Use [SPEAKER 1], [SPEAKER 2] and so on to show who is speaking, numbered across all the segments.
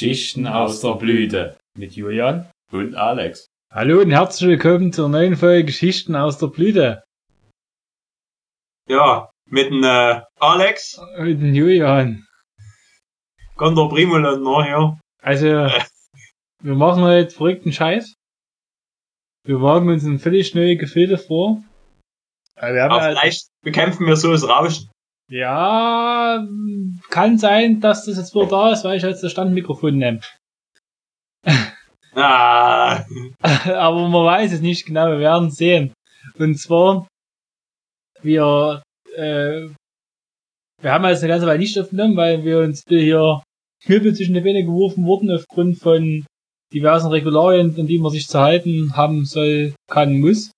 [SPEAKER 1] Geschichten aus der Blüte
[SPEAKER 2] mit Julian
[SPEAKER 1] und Alex.
[SPEAKER 2] Hallo und herzlich willkommen zur neuen Folge Geschichten aus der Blüte.
[SPEAKER 3] Ja, mit dem äh, Alex.
[SPEAKER 2] Mit dem Julian.
[SPEAKER 3] Ganz der Primo hier.
[SPEAKER 2] Also, wir machen heute verrückten Scheiß. Wir wagen uns in völlig neue Gefilde vor.
[SPEAKER 3] Wir haben Aber halt vielleicht bekämpfen wir so das Rauschen.
[SPEAKER 2] Ja, kann sein, dass das jetzt wohl da ist, weil ich jetzt das Standmikrofon nehme.
[SPEAKER 3] Ah.
[SPEAKER 2] Aber man weiß es nicht genau, wir werden sehen. Und zwar, wir, äh, wir haben jetzt eine ganze Weile nicht aufgenommen, weil wir uns hier Knüppel zwischen die Beine geworfen wurden aufgrund von diversen Regularien, an die man sich zu halten haben soll, kann, muss.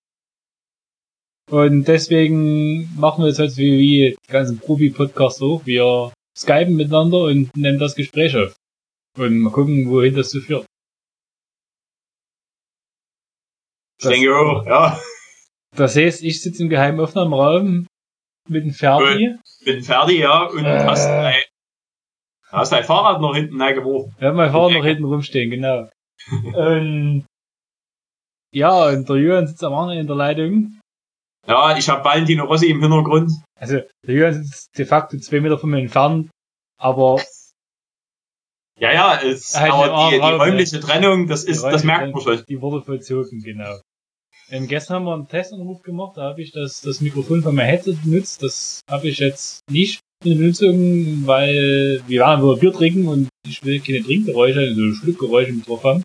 [SPEAKER 2] Und deswegen machen wir es jetzt wie, wie die ganzen Profi-Podcasts so. Wir skypen miteinander und nehmen das Gespräch auf. Und mal gucken, wohin das so führt.
[SPEAKER 3] Ich denke auch, ja.
[SPEAKER 2] Das heißt, ich sitze im geheimen Aufnahmeraum mit dem Ferdi.
[SPEAKER 3] Mit dem Ferdi, ja, und äh, hast, dein, hast dein Fahrrad noch hinten reingeworfen.
[SPEAKER 2] Ja, mein Fahrrad noch hinten rumstehen, genau. und, ja, und der Jürgen sitzt am anderen in der Leitung.
[SPEAKER 3] Ja, ich habe Valentino Rossi im Hintergrund.
[SPEAKER 2] Also, der Jürgen ist de facto zwei Meter von mir entfernt, aber.
[SPEAKER 3] Ja, ja, es, halt aber die, die räumliche Trennung, das ist, das merkt man schon.
[SPEAKER 2] Die wurde vollzogen, genau. Ähm, gestern haben wir einen Testanruf gemacht, da habe ich das, das Mikrofon von meinem Headset benutzt. Das habe ich jetzt nicht in Benutzung, weil wir waren über Bier trinken und ich will keine Trinkgeräusche, so Schluckgeräusche mit drauf haben.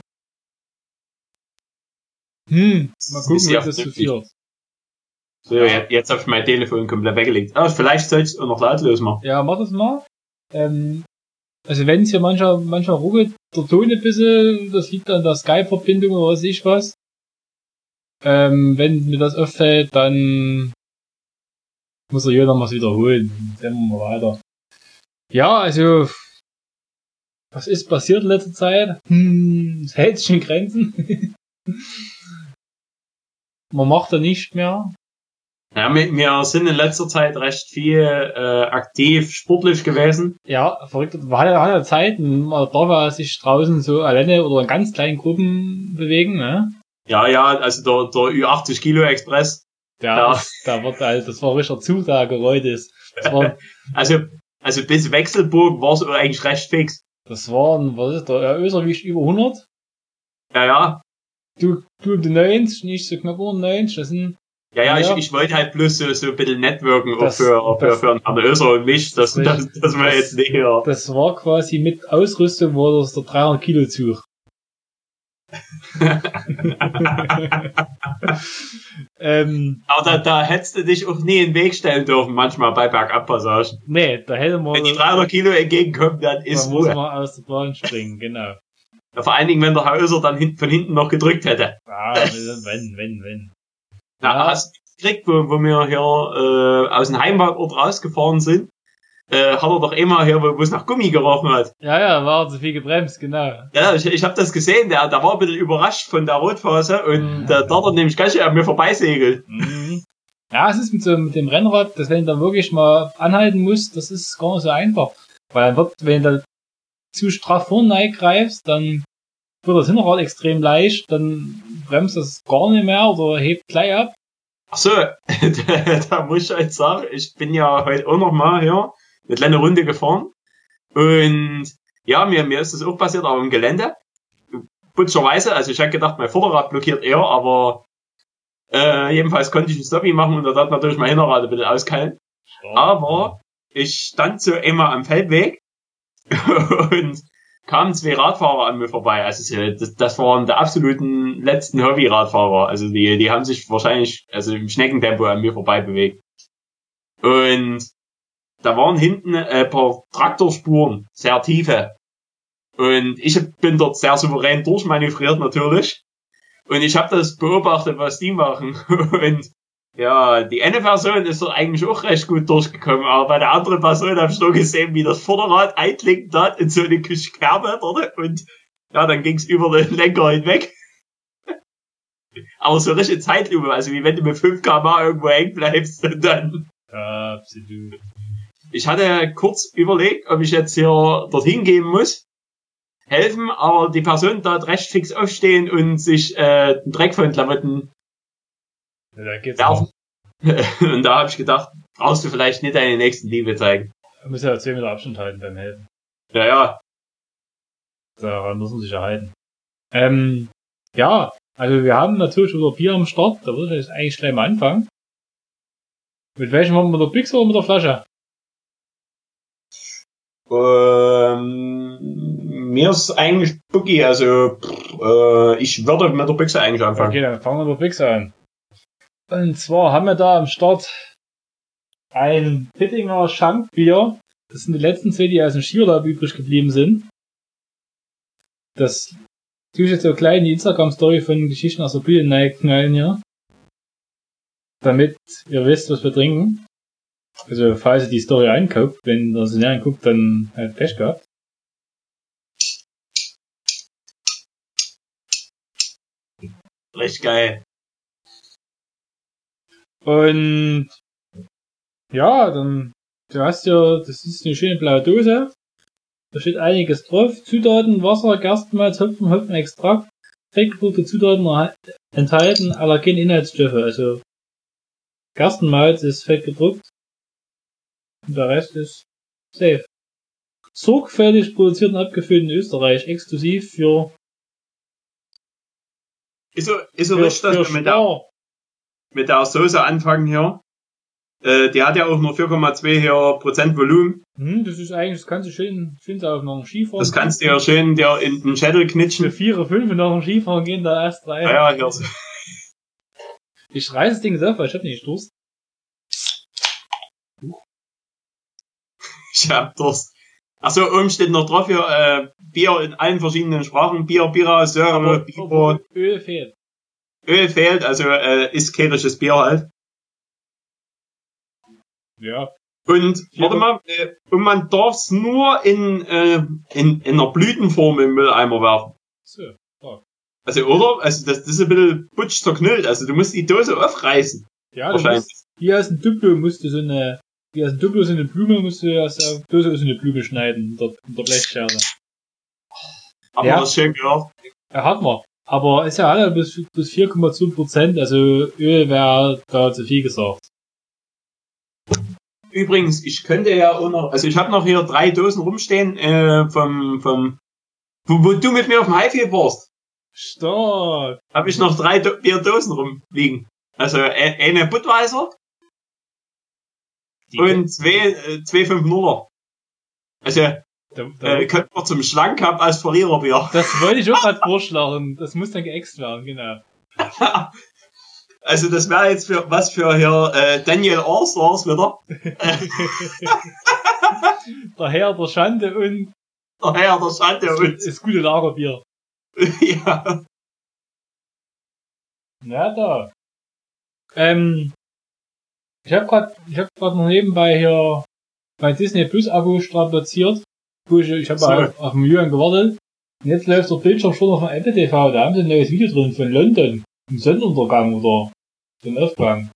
[SPEAKER 2] Hm, mal gucken, wie das zu viel
[SPEAKER 3] so, ja. jetzt habe ich mein Telefon komplett weggelegt. Aber vielleicht soll ich es auch noch lautlos machen.
[SPEAKER 2] Ja, mach das mal. Ähm, also wenn es hier manchmal, manchmal ruckelt, der Ton ein bisschen, das liegt an der Skype-Verbindung oder was ich was. Ähm, wenn mir das auffällt, dann muss er hier noch was wiederholen. Dann wir mal weiter. Ja, also, was ist passiert in letzter Zeit? Hm, es hält sich in Grenzen. Man macht da nicht mehr.
[SPEAKER 3] Ja, wir, wir sind in letzter Zeit recht viel äh, aktiv sportlich gewesen.
[SPEAKER 2] Ja, verrückt. War ja, ja Zeiten, man darf ja sich draußen so alleine oder in ganz kleinen Gruppen bewegen, ne?
[SPEAKER 3] Ja, ja, also der, der Ü80 Kilo Express.
[SPEAKER 2] Ja, da, wird halt, das war richtig Zusage heute.
[SPEAKER 3] also, also bis Wechselburg war es eigentlich recht fix.
[SPEAKER 2] Das waren, was ist der, der Öserwicht über 100?
[SPEAKER 3] Ja, ja.
[SPEAKER 2] Du, du die 90, nicht so knapp über 90, das sind
[SPEAKER 3] ja, ja, ja. Ich, ich wollte halt bloß so, so ein bisschen networken das, für, für, für einen Öser und mich, dass, das, dass, dass wir jetzt näher.
[SPEAKER 2] Das war quasi mit Ausrüstung, wo das der 300 Kilo Zug.
[SPEAKER 3] ähm, Aber da, da hättest du dich auch nie in den Weg stellen dürfen, manchmal bei Bergabpassagen.
[SPEAKER 2] Nee, da hätte man.
[SPEAKER 3] Wenn die 300 Kilo entgegenkommen, dann ist
[SPEAKER 2] dann muss man aus der Bahn springen, genau.
[SPEAKER 3] Ja, vor allen Dingen, wenn der Herr Öser dann hin, von hinten noch gedrückt hätte.
[SPEAKER 2] Ah, wenn, wenn, wenn.
[SPEAKER 3] Na, ja. hast du gekriegt, wo, wo wir hier äh, aus dem Heimatort rausgefahren sind, äh, hat er doch immer hier, wo es nach Gummi gerochen hat.
[SPEAKER 2] Ja, ja, war zu viel gebremst, genau.
[SPEAKER 3] Ja, ich, ich habe das gesehen, der, der war ein bisschen überrascht von der Rotphase und mhm. der da hat nämlich ganz schön an mir vorbeisegelt.
[SPEAKER 2] Mhm. Ja, es ist mit, so, mit dem Rennrad, dass wenn du da wirklich mal anhalten musst, das ist gar nicht so einfach. Weil dann wird, wenn du zu straff vorne greifst, dann wird das Hinterrad extrem leicht, dann bremst das gar nicht mehr oder hebt gleich ab.
[SPEAKER 3] Ach so, da, muss ich halt sagen, ich bin ja heute auch noch mal hier eine kleine Runde gefahren und ja, mir, mir ist das auch passiert, aber im Gelände. Putzerweise, also ich hätte gedacht, mein Vorderrad blockiert eher, aber äh, jedenfalls konnte ich ein Stoppie machen und da hat natürlich mein Hinterrad ein bisschen auskeilen. Aber ich stand so immer am Feldweg und kamen zwei Radfahrer an mir vorbei. Also das, das waren der absoluten letzten Hobby-Radfahrer. Also die, die haben sich wahrscheinlich also im Schneckentempo an mir vorbei bewegt. Und da waren hinten ein paar Traktorspuren, sehr tiefe. Und ich bin dort sehr souverän durchmanövriert natürlich. Und ich habe das beobachtet, was die machen. Und ja, die eine Person ist doch eigentlich auch recht gut durchgekommen, aber bei der anderen Person habe ich nur gesehen, wie das Vorderrad einklingt hat in so eine Kerbe dort und ja, dann ging's über den Lenker hinweg. aber so richtig Zeitlupe, also wie wenn du mit 5 km irgendwo hängen bleibst und dann.
[SPEAKER 2] Absolut.
[SPEAKER 3] Ich hatte kurz überlegt, ob ich jetzt hier dorthin gehen muss. helfen, aber die Person dort recht fix aufstehen und sich äh, den Dreck von den Klamotten
[SPEAKER 2] Ja, da geht's noch.
[SPEAKER 3] und da habe ich gedacht, brauchst du vielleicht nicht deine nächsten Liebe zeigen.
[SPEAKER 2] Man muss ja 10 Meter Abstand halten beim Helfen.
[SPEAKER 3] Ja, ja.
[SPEAKER 2] Daran muss man sich ja halten. Ähm, ja, also wir haben natürlich unser Bier am Start. Da würde ich jetzt eigentlich gleich mal anfangen. Mit welchem haben wir mit der Bix oder mit der Flasche?
[SPEAKER 3] Ähm, mir ist eigentlich Boogie, also pff, äh, ich würde mit der Büchse eigentlich anfangen.
[SPEAKER 2] Okay, dann fangen wir mit der Bix an. Und zwar haben wir da am Start ein Pittinger Schankbier. Das sind die letzten zwei, die aus dem Skiurlaub übrig geblieben sind. Das tue ich jetzt so klein in die Instagram-Story von Geschichten aus der Bühne knallen hier. Damit ihr wisst, was wir trinken. Also, falls ihr die Story anguckt, wenn ihr sie nicht anguckt, dann halt Pech gehabt.
[SPEAKER 3] Richtig geil.
[SPEAKER 2] Und ja, dann du hast ja, das ist eine schöne blaue Dose. Da steht einiges drauf. Zutaten, Wasser, Gerstenmalz, Hopfen, Hopfenextrakt, fettgedruckte Zutaten enthalten Allergeninhaltsstoffe. Also Gerstenmalz ist fett gedruckt und der Rest ist safe. Sorgfältig produziert und abgefüllt in Österreich, exklusiv für,
[SPEAKER 3] Ist so, ist so
[SPEAKER 2] für,
[SPEAKER 3] richtig, dass wir mit der. Mit der Soße anfangen hier. Äh, die hat ja auch nur 4,2 hier Prozent Volumen.
[SPEAKER 2] Hm, das ist eigentlich, das kannst du schön, schön auf noch Skifahren.
[SPEAKER 3] Das kannst du ja schön dir in den Schädel
[SPEAKER 2] für
[SPEAKER 3] knitschen.
[SPEAKER 2] vier, fünf nach dem Skifahren gehen da erst rein.
[SPEAKER 3] Ja, ja, hier. so.
[SPEAKER 2] Ich reiß das Ding auf, weil ich hab nicht Durst.
[SPEAKER 3] Ich hab Durst. Achso, oben steht noch drauf hier, äh, Bier in allen verschiedenen Sprachen. Bier, Bira, Biro.
[SPEAKER 2] obwohl Öl fehlt.
[SPEAKER 3] Öl fehlt, also äh, ist kerisches Bier halt.
[SPEAKER 2] Ja.
[SPEAKER 3] Und warte mal, äh, und man darf's nur in, äh, in, in einer Blütenform im Mülleimer werfen.
[SPEAKER 2] So.
[SPEAKER 3] Also, oder? Also, das, das ist ein bisschen butsch zerknüllt. Also, du musst die Dose aufreißen.
[SPEAKER 2] Ja, du
[SPEAKER 3] Wahrscheinlich.
[SPEAKER 2] musst, hier aus dem Duplo musst du so eine, hier aus dem Duplo so eine Blume musst du aus der Dose so eine Blume schneiden, in der, in der Blechschere.
[SPEAKER 3] Aber
[SPEAKER 2] Ja.
[SPEAKER 3] das ist schön gehört.
[SPEAKER 2] Ja, hat man. Aber ist ja alle bis, bis 4,2 Prozent, also Öl wäre da zu viel gesagt.
[SPEAKER 3] Übrigens, ich könnte ja auch noch, also ich habe noch hier drei Dosen rumstehen, äh, vom, vom, wo, wo du mit mir auf dem Highfield warst,
[SPEAKER 2] Stark!
[SPEAKER 3] habe ich noch drei Do Bierdosen rumliegen. Also, äh, eine Budweiser
[SPEAKER 2] Die-
[SPEAKER 3] und zwei, äh, zwei 5-0er. Also,
[SPEAKER 2] da, da,
[SPEAKER 3] äh, könnte man zum Schlank haben als Verliererbier.
[SPEAKER 2] das wollte ich auch gerade vorschlagen. Das muss dann geäxt werden, genau.
[SPEAKER 3] Also, das wäre jetzt für, was für hier, äh, Daniel Allstars wieder.
[SPEAKER 2] Der Herr der Schande und
[SPEAKER 3] Der Herr der Schande und,
[SPEAKER 2] das gute Lagerbier.
[SPEAKER 3] ja.
[SPEAKER 2] Ja, da. Ähm, ich habe gerade, ich habe gerade noch nebenbei hier mein Disney Plus Abo strapaziert. Ich, habe
[SPEAKER 3] So.
[SPEAKER 2] auf, auf den Jürgen gewartet. Und jetzt läuft der Bildschirm schon auf dem Apple TV. Da haben sie ein neues Video drin von London. Im Sonnenuntergang oder den Aufgang.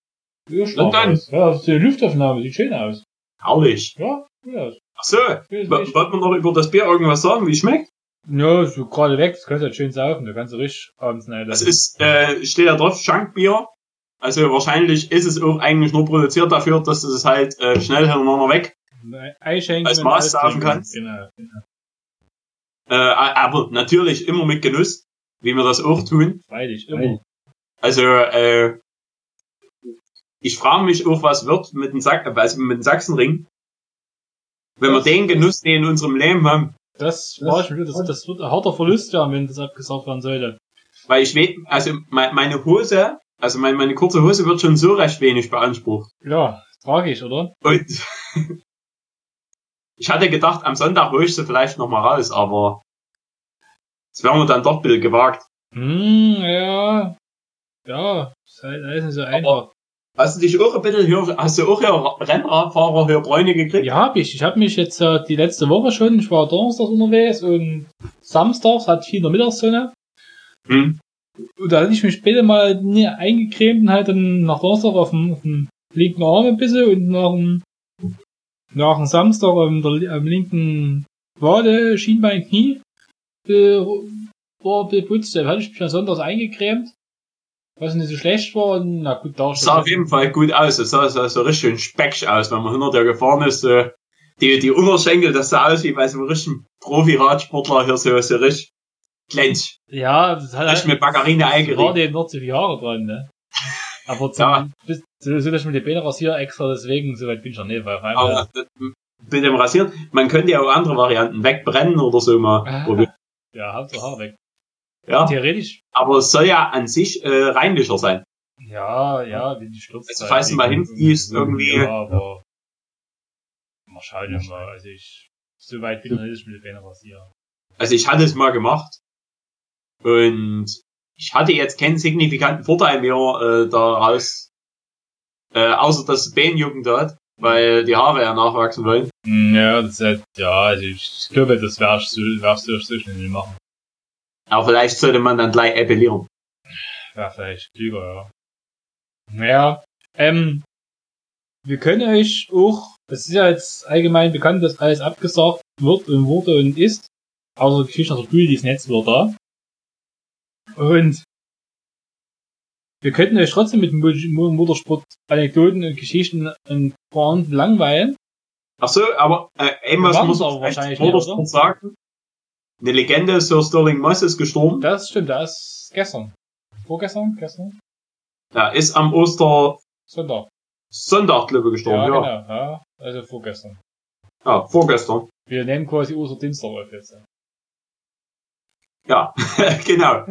[SPEAKER 2] Ja,
[SPEAKER 3] London?
[SPEAKER 2] aus. Ja, das ist eine Luftaufnahme. Sieht schön aus.
[SPEAKER 3] Herrlich.
[SPEAKER 2] Ja, gut aus.
[SPEAKER 3] Ach so, wollten wir noch über das Bier irgendwas sagen, wie es schmeckt?
[SPEAKER 2] Ja, so gerade weg. Das kannst du halt schön saufen. Da kannst du richtig abends rein.
[SPEAKER 3] Das ist, äh, steht ja drauf, Schankbier. Also wahrscheinlich ist es auch eigentlich nur produziert dafür, dass du es halt äh, schnell hintereinander weg.
[SPEAKER 2] Einschenken
[SPEAKER 3] als Maß
[SPEAKER 2] trinken.
[SPEAKER 3] kannst.
[SPEAKER 2] Genau. genau.
[SPEAKER 3] Äh, aber natürlich immer mit Genuss, wie wir das auch tun.
[SPEAKER 2] Freilich, immer.
[SPEAKER 3] Also äh, ich frage mich auch, was wird mit dem, Sach also mit dem Sachsenring, wenn wir
[SPEAKER 2] Das-
[SPEAKER 3] den Genuss, den in unserem Leben haben.
[SPEAKER 2] Das, war schon wieder, das, das wird ein harter Verlust werden, wenn das abgesagt werden sollte.
[SPEAKER 3] Weil ich weiß, also me- meine Hose, also meine, meine kurze Hose wird schon so recht wenig beansprucht.
[SPEAKER 2] Ja, tragisch, oder?
[SPEAKER 3] Und ich hatte gedacht, am Sonntag hole ich sie vielleicht noch mal raus, aber das wären wir dann doch ein bisschen gewagt.
[SPEAKER 2] Hm, ja. Ja, ist halt alles nicht so einfach.
[SPEAKER 3] Hast du dich auch ein bisschen hier, hast du auch hier Rennradfahrer hier Bräune gekriegt?
[SPEAKER 2] Ja, hab ich. Ich habe mich jetzt äh, die letzte Woche schon, ich war donnerstags unterwegs und samstags hat viel in der Mittagssonne.
[SPEAKER 3] Hm.
[SPEAKER 2] Und da hatte ich mich später mal nie eingecremt und halt dann nach Donnerstag auf dem, auf dem linken Arm ein bisschen und nach dem, nach dem Samstag am, der, am linken Wade, Schienbein, Knie. äh, war beputzt, da hatte ich mich sonntags eingecremt, was nicht so schlecht war, und na gut, da
[SPEAKER 3] sah auf jeden Fall gut aus. Es sah, sah so richtig schön speckig aus, wenn man hinter der gefahren ist. So, die, die Unterschenkel, das sah aus wie bei so einem richtigen Profi-Radsportler hier so, so richtig glänzig.
[SPEAKER 2] Ja, das hat
[SPEAKER 3] Richtig mit Margarine
[SPEAKER 2] war
[SPEAKER 3] eingerieben.
[SPEAKER 2] dem noch zu viele Jahre dran, ne? Aber zum,
[SPEAKER 3] Ja.
[SPEAKER 2] bis, so, so dass ich mir die Beine rasiere extra, deswegen, so weit bin ich noch nicht, weil auf einmal,
[SPEAKER 3] Aber das- mit dem Rasieren, man könnte ja auch andere Varianten wegbrennen oder so mal
[SPEAKER 2] Ah.
[SPEAKER 3] probieren.
[SPEAKER 2] ja, Hauptsache Haar weg.
[SPEAKER 3] Ja,
[SPEAKER 2] Theoretisch,
[SPEAKER 3] aber es soll ja an sich äh, reinlicher sein.
[SPEAKER 2] ja, ja, wenn die stürzt.
[SPEAKER 3] Also, falls du mal hinfließt, irgendwie-
[SPEAKER 2] Ja, aber, mal schauen mal, also ich, so weit bin ich noch nicht, dass ich mir die Beine rasiere.
[SPEAKER 3] Also ich hatte es mal gemacht und ich hatte jetzt keinen signifikanten Vorteil mehr äh, daraus, äh, außer dass es Behenjucken hat, weil die Haare ja nachwachsen wollen.
[SPEAKER 2] Hm, Ja, das ist halt, ja, also ich glaube, das wärst du, wärst du so schnell nicht machen.
[SPEAKER 3] Aber vielleicht sollte man dann gleich appellieren.
[SPEAKER 2] Ja, vielleicht klüger, ja. Naja, ähm, wir können euch auch, das ist ja jetzt allgemein bekannt, dass alles abgesagt wird und wurde und ist, außer die Geschichte der Bühl, die ist Netz wird da. Und wir könnten euch trotzdem mit Mo- Motorsport Anekdoten und Geschichten und Bahn langweilen.
[SPEAKER 3] Ach so, aber äh,
[SPEAKER 2] Wir
[SPEAKER 3] muss man
[SPEAKER 2] wahrscheinlich
[SPEAKER 3] vielleicht
[SPEAKER 2] nicht,
[SPEAKER 3] Motorsport sagen. Eine Legende, Sir Sterling Moss ist gestorben.
[SPEAKER 2] Das stimmt, das ist gestern. Vorgestern? Gestern?
[SPEAKER 3] Er ist am Ostersonntag,
[SPEAKER 2] Sonntag.
[SPEAKER 3] glaube ich,
[SPEAKER 2] Ja,
[SPEAKER 3] gestorben. Ja,
[SPEAKER 2] genau, ja. Also vorgestern.
[SPEAKER 3] ja. vorgestern.
[SPEAKER 2] Wir nehmen quasi Osterdienstag auf jetzt.
[SPEAKER 3] Ja, genau.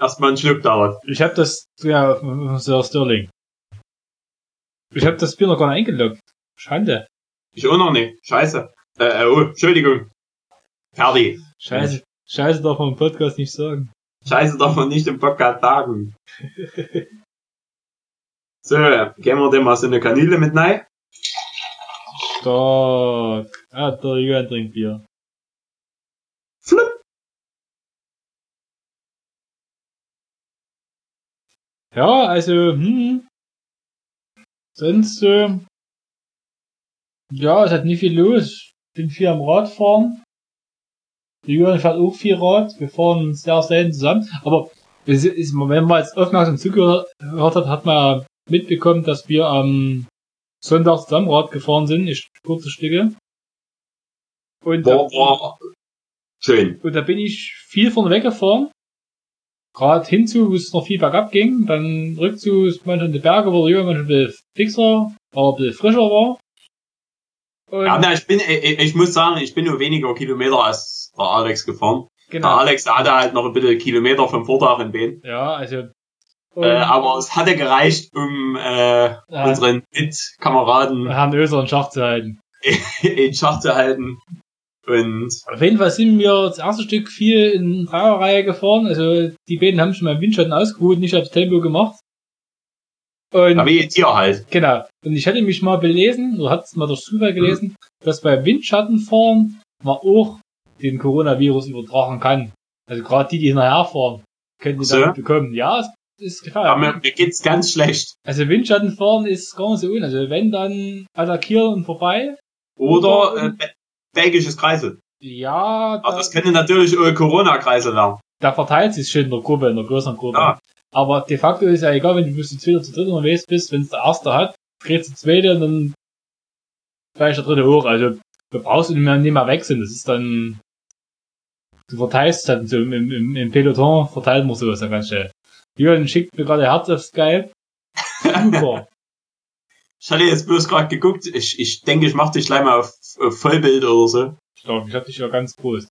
[SPEAKER 3] Erstmal einen Schluck dauert.
[SPEAKER 2] Ich habe das, ja, Sir Sterling. Ich habe das Bier noch gar nicht eingeloggt. Schande.
[SPEAKER 3] Ich auch noch nicht. Scheiße. Äh, äh, oh, Entschuldigung. Fertig.
[SPEAKER 2] Scheiße. Scheiße darf man im Podcast nicht sagen.
[SPEAKER 3] Scheiße darf man nicht im Podcast sagen. so, gehen wir dem mal so eine Kanüle mit rein.
[SPEAKER 2] Stark. Ah, der Johann trinkt Bier.
[SPEAKER 3] Flupp.
[SPEAKER 2] Ja, also, hm. Sonst, äh, ja, es hat nicht viel los. Bin viel am Radfahren. Der Johann fährt auch viel Rad. Wir fahren sehr selten zusammen. Aber es ist, wenn man jetzt aufmerksam zugehört hat, hat man mitbekommen, dass wir am Sonntag zusammen Rad gefahren sind. Ich kurze Stücke. Und da,
[SPEAKER 3] War, war schön.
[SPEAKER 2] und da bin ich viel vorne weggefahren. Gerade hinzu, wo es noch viel bergab ging. Dann rückzu ist manchmal in die Berge, wo der Junge manchmal ein bisschen fixer, aber ein bisschen frischer war. Und
[SPEAKER 3] Ja, na, ich bin, ich, ich muss sagen, ich bin nur weniger Kilometer als der Alex gefahren. Der
[SPEAKER 2] genau.
[SPEAKER 3] Alex der hatte halt noch ein bisschen Kilometer vom Vortag in Bein.
[SPEAKER 2] Ja, also.
[SPEAKER 3] Äh, aber es hatte gereicht, um äh,
[SPEAKER 2] ja,
[SPEAKER 3] unseren Mitkameraden
[SPEAKER 2] Herrn Öser in Schach zu halten.
[SPEAKER 3] in Schach zu halten. Und
[SPEAKER 2] Auf jeden Fall sind wir das erste Stück viel in Dreierreihe gefahren. Also die beiden haben schon mal im Windschatten ausgeruht, nicht aufs Tempo gemacht. Und
[SPEAKER 3] jetzt hier halt.
[SPEAKER 2] Genau. Und ich hatte mich mal belesen, oder hat es mal durch Zufall gelesen, dass bei Windschattenfahren man auch den Coronavirus übertragen kann. Also gerade die, die hinterherfahren, können die
[SPEAKER 3] So.
[SPEAKER 2] damit bekommen. Ja, es ist
[SPEAKER 3] Ja,
[SPEAKER 2] gefallen.
[SPEAKER 3] mir, mir geht's ganz schlecht.
[SPEAKER 2] Also Windschattenfahren ist gar nicht so un. Also wenn dann attackieren und vorbei.
[SPEAKER 3] Oder äh, be- belgisches Kreisel.
[SPEAKER 2] Ja,
[SPEAKER 3] Aber
[SPEAKER 2] da,
[SPEAKER 3] das könnte natürlich auch Corona-Kreisel werden.
[SPEAKER 2] da verteilt sich schon in der Gruppe, in der größeren Gruppe.
[SPEAKER 3] Ja.
[SPEAKER 2] Aber de facto ist ja egal, wenn du bis zu zweiter, zu dritter unterwegs bist, wenn es der erste hat, dreht der zweite und dann vielleicht der dritte hoch. Also du brauchst nicht mehr, nicht mehr wechseln. Das ist dann, du verteilst dann so im, im, im Peloton, verteilt man sowas ja ganz schnell. Jürgen schickt mir gerade Herz auf Skype. Super.
[SPEAKER 3] Ich hatte jetzt bloß gerade geguckt. Ich, ich denke, ich mache dich gleich mal auf Vollbild oder so.
[SPEAKER 2] Stark, ich hab dich ja ganz groß.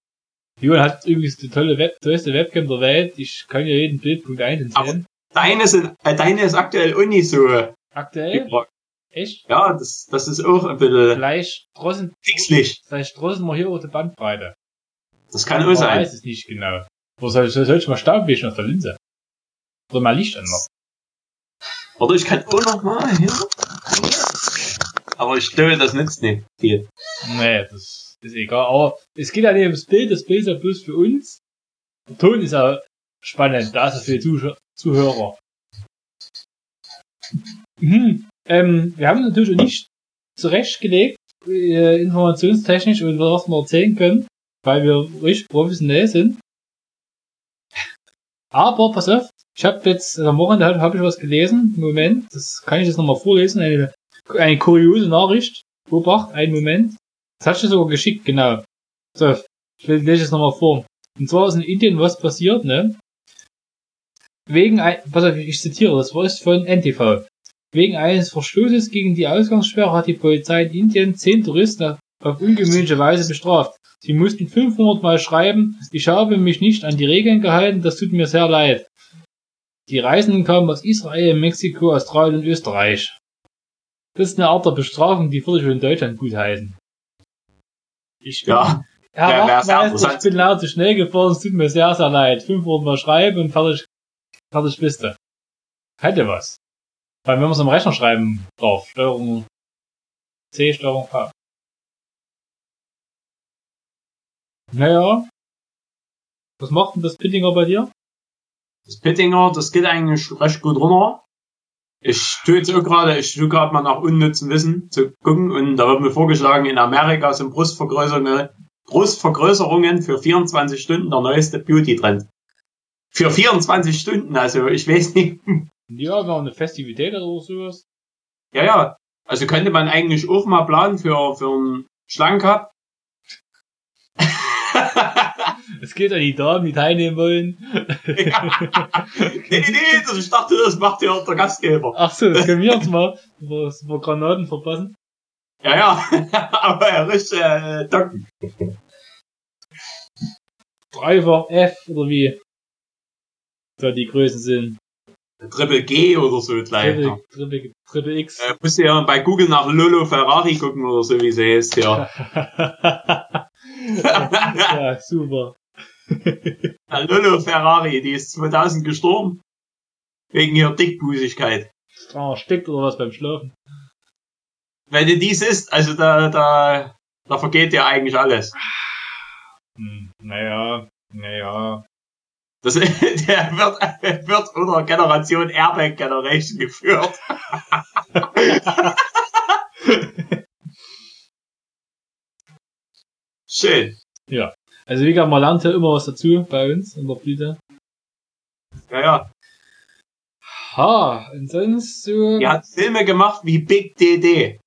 [SPEAKER 2] Jürgen hat übrigens die tolle Web, tollste Webcam der Welt. Ich kann ja jeden Bildpunkt einsehen.
[SPEAKER 3] Deine, sind, äh, deine ist aktuell auch nicht so
[SPEAKER 2] Aktuell?
[SPEAKER 3] gefragt.
[SPEAKER 2] Echt?
[SPEAKER 3] Ja, das, das ist auch ein bisschen
[SPEAKER 2] Vielleicht drosseln,
[SPEAKER 3] pixelig.
[SPEAKER 2] vielleicht drosseln wir hier die Bandbreite.
[SPEAKER 3] Das kann auch sein.
[SPEAKER 2] weiß es nicht genau. Wo soll, soll, soll ich mal Staubwischen auf der Linse? Oder mal Licht anmachen?
[SPEAKER 3] Oder ich kann auch noch mal hier. Aber ich glaube, das nützt nicht viel.
[SPEAKER 2] Nee, das ist egal. Aber es geht ja nicht ums Bild, das Bild ist ja bloß für uns. Der Ton ist ja spannend, da ist es für die Zuh Zuhörer. Mhm. Ähm, wir haben natürlich nicht zurechtgelegt äh, informationstechnisch und was wir erzählen können, weil wir richtig professionell sind. Aber pass auf, ich habe jetzt am Wochenende habe ich was gelesen. Moment, das kann ich jetzt nochmal vorlesen. Eine, eine kuriose Nachricht. Beobacht, einen Moment. Das hast du sogar geschickt, genau. So, ich lese es nochmal vor. Und zwar ist in Indien was passiert, ne? Wegen ein, pass auf, ich zitiere, das war ist von NTV. Wegen eines Verstoßes gegen die Ausgangssperre hat die Polizei in Indien zehn Touristen auf ungewöhnliche Weise bestraft. Sie mussten 500 Mal schreiben, ich habe mich nicht an die Regeln gehalten, das tut mir sehr leid. Die Reisenden kamen aus Israel, Mexiko, Australien und Österreich. Das ist eine Art der Bestrafung, die würde ich in Deutschland gut heißen. Ich bin,
[SPEAKER 3] Ja,
[SPEAKER 2] Herr
[SPEAKER 3] sehr
[SPEAKER 2] Wachtmeister, ich bin laut zu schnell gefahren, es tut mir sehr, sehr leid. 500 Mal schreiben und fertig, fertig bist du. Hätte was. Allem, wenn man es am Rechner schreiben darf. Steuerung C, Steuerung V. Naja. Was macht denn das Pittinger bei dir?
[SPEAKER 3] das Pittinger, das geht eigentlich recht gut runter. Ich tue jetzt auch gerade, ich tue gerade mal nach unnützem Wissen zu gucken und da wird mir vorgeschlagen, in Amerika sind Brustvergrößerungen, Brustvergrößerungen für 24 Stunden der neueste Beauty-Trend. Für 24 Stunden, also ich weiß nicht.
[SPEAKER 2] Ja, haben eine Festivität oder sowas.
[SPEAKER 3] Ja, ja. Also könnte man eigentlich auch mal planen für, für einen Schlangencup.
[SPEAKER 2] Es geht an die Damen, die teilnehmen wollen.
[SPEAKER 3] nee, nee, nee, das, ich dachte, das macht ja der Gastgeber.
[SPEAKER 2] Ach so, das können wir jetzt mal, bevor wir Granaten verpassen.
[SPEAKER 3] Ja, ja. Aber er ist äh, Docken.
[SPEAKER 2] Dreifach F oder wie? Da die Größen sind.
[SPEAKER 3] Triple G oder so gleich.
[SPEAKER 2] Triple, Triple, Triple X.
[SPEAKER 3] Äh, musst ja bei Google nach Lolo Ferrari gucken oder so, wie sie heißt, ja.
[SPEAKER 2] ja, super.
[SPEAKER 3] Ja, Lolo Ferrari, die ist 2000 gestorben. Wegen ihrer Dickbusigkeit.
[SPEAKER 2] Ah, steckt oder was beim Schlafen.
[SPEAKER 3] Wenn du dies ist, also da, da, da vergeht dir eigentlich alles.
[SPEAKER 2] Hm, naja, naja.
[SPEAKER 3] Das, der wird, wird unter Generation Airbag Generation geführt. Schön.
[SPEAKER 2] Also wie gesagt, man lernt ja immer was dazu bei uns in der Blüte.
[SPEAKER 3] Ja, ja.
[SPEAKER 2] Ha, und sonst so.
[SPEAKER 3] Die hat Filme gemacht wie Big DD.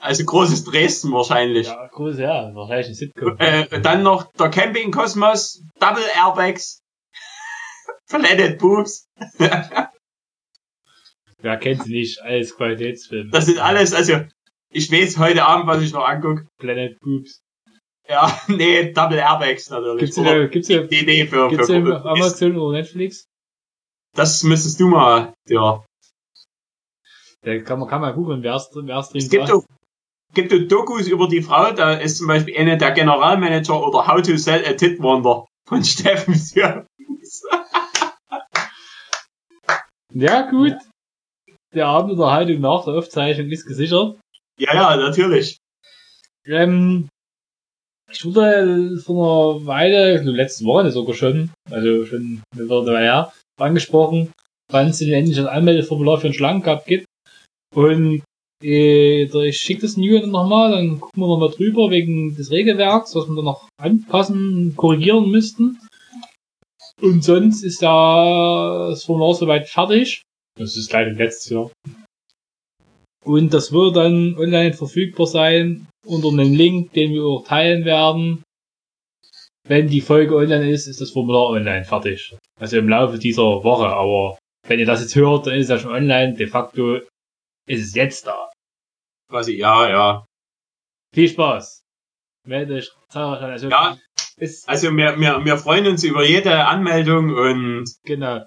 [SPEAKER 3] Also großes Dresden wahrscheinlich.
[SPEAKER 2] Ja, groß, ja, wahrscheinlich ein Sitcom.
[SPEAKER 3] Äh, dann noch der Camping Kosmos, Double Airbags, Planet Boobs.
[SPEAKER 2] Wer kennt sie nicht? Alles Qualitätsfilm.
[SPEAKER 3] Das sind alles, also ich weiß heute Abend, was ich noch angucke.
[SPEAKER 2] Planet Boobs.
[SPEAKER 3] Ja, nee, Double Airbags natürlich.
[SPEAKER 2] Gibt's ja, gibt's ja,
[SPEAKER 3] DD für,
[SPEAKER 2] gibt's
[SPEAKER 3] für
[SPEAKER 2] ja auf Amazon oder Netflix?
[SPEAKER 3] Das müsstest du mal, ja.
[SPEAKER 2] Da kann man, kann man googeln, wer es drin
[SPEAKER 3] Es gibt auch, gibt auch Dokus über die Frau, da ist zum Beispiel eine der Generalmanager oder How to Sell a Tit Wonder von Steffen.
[SPEAKER 2] Ja, gut. Der Abendunterhaltung nach der Aufzeichnung ist gesichert.
[SPEAKER 3] Ja, ja, natürlich.
[SPEAKER 2] Ähm, ich wurde vor einer Weile, so letzte Woche sogar schon, also schon eine Weile her, angesprochen, wann es denn endlich das Anmeldeformular für einen Schlangencup gibt. Und äh, ich schicke das New dann nochmal, dann gucken wir nochmal drüber wegen des Regelwerks, was wir da noch anpassen, korrigieren müssten. Und sonst ist da das Formular soweit fertig. Das ist leider letztes Jahr. Und das wird dann online verfügbar sein unter einem Link, den wir auch teilen werden. Wenn die Folge online ist, ist das Formular online fertig. Also im Laufe dieser Woche. Aber wenn ihr das jetzt hört, dann ist es ja schon online. De facto ist es jetzt da.
[SPEAKER 3] Quasi, ja, ja.
[SPEAKER 2] Viel Spaß. Meldet euch. Also
[SPEAKER 3] Ja, also wir, wir, wir freuen uns über jede Anmeldung und,
[SPEAKER 2] genau.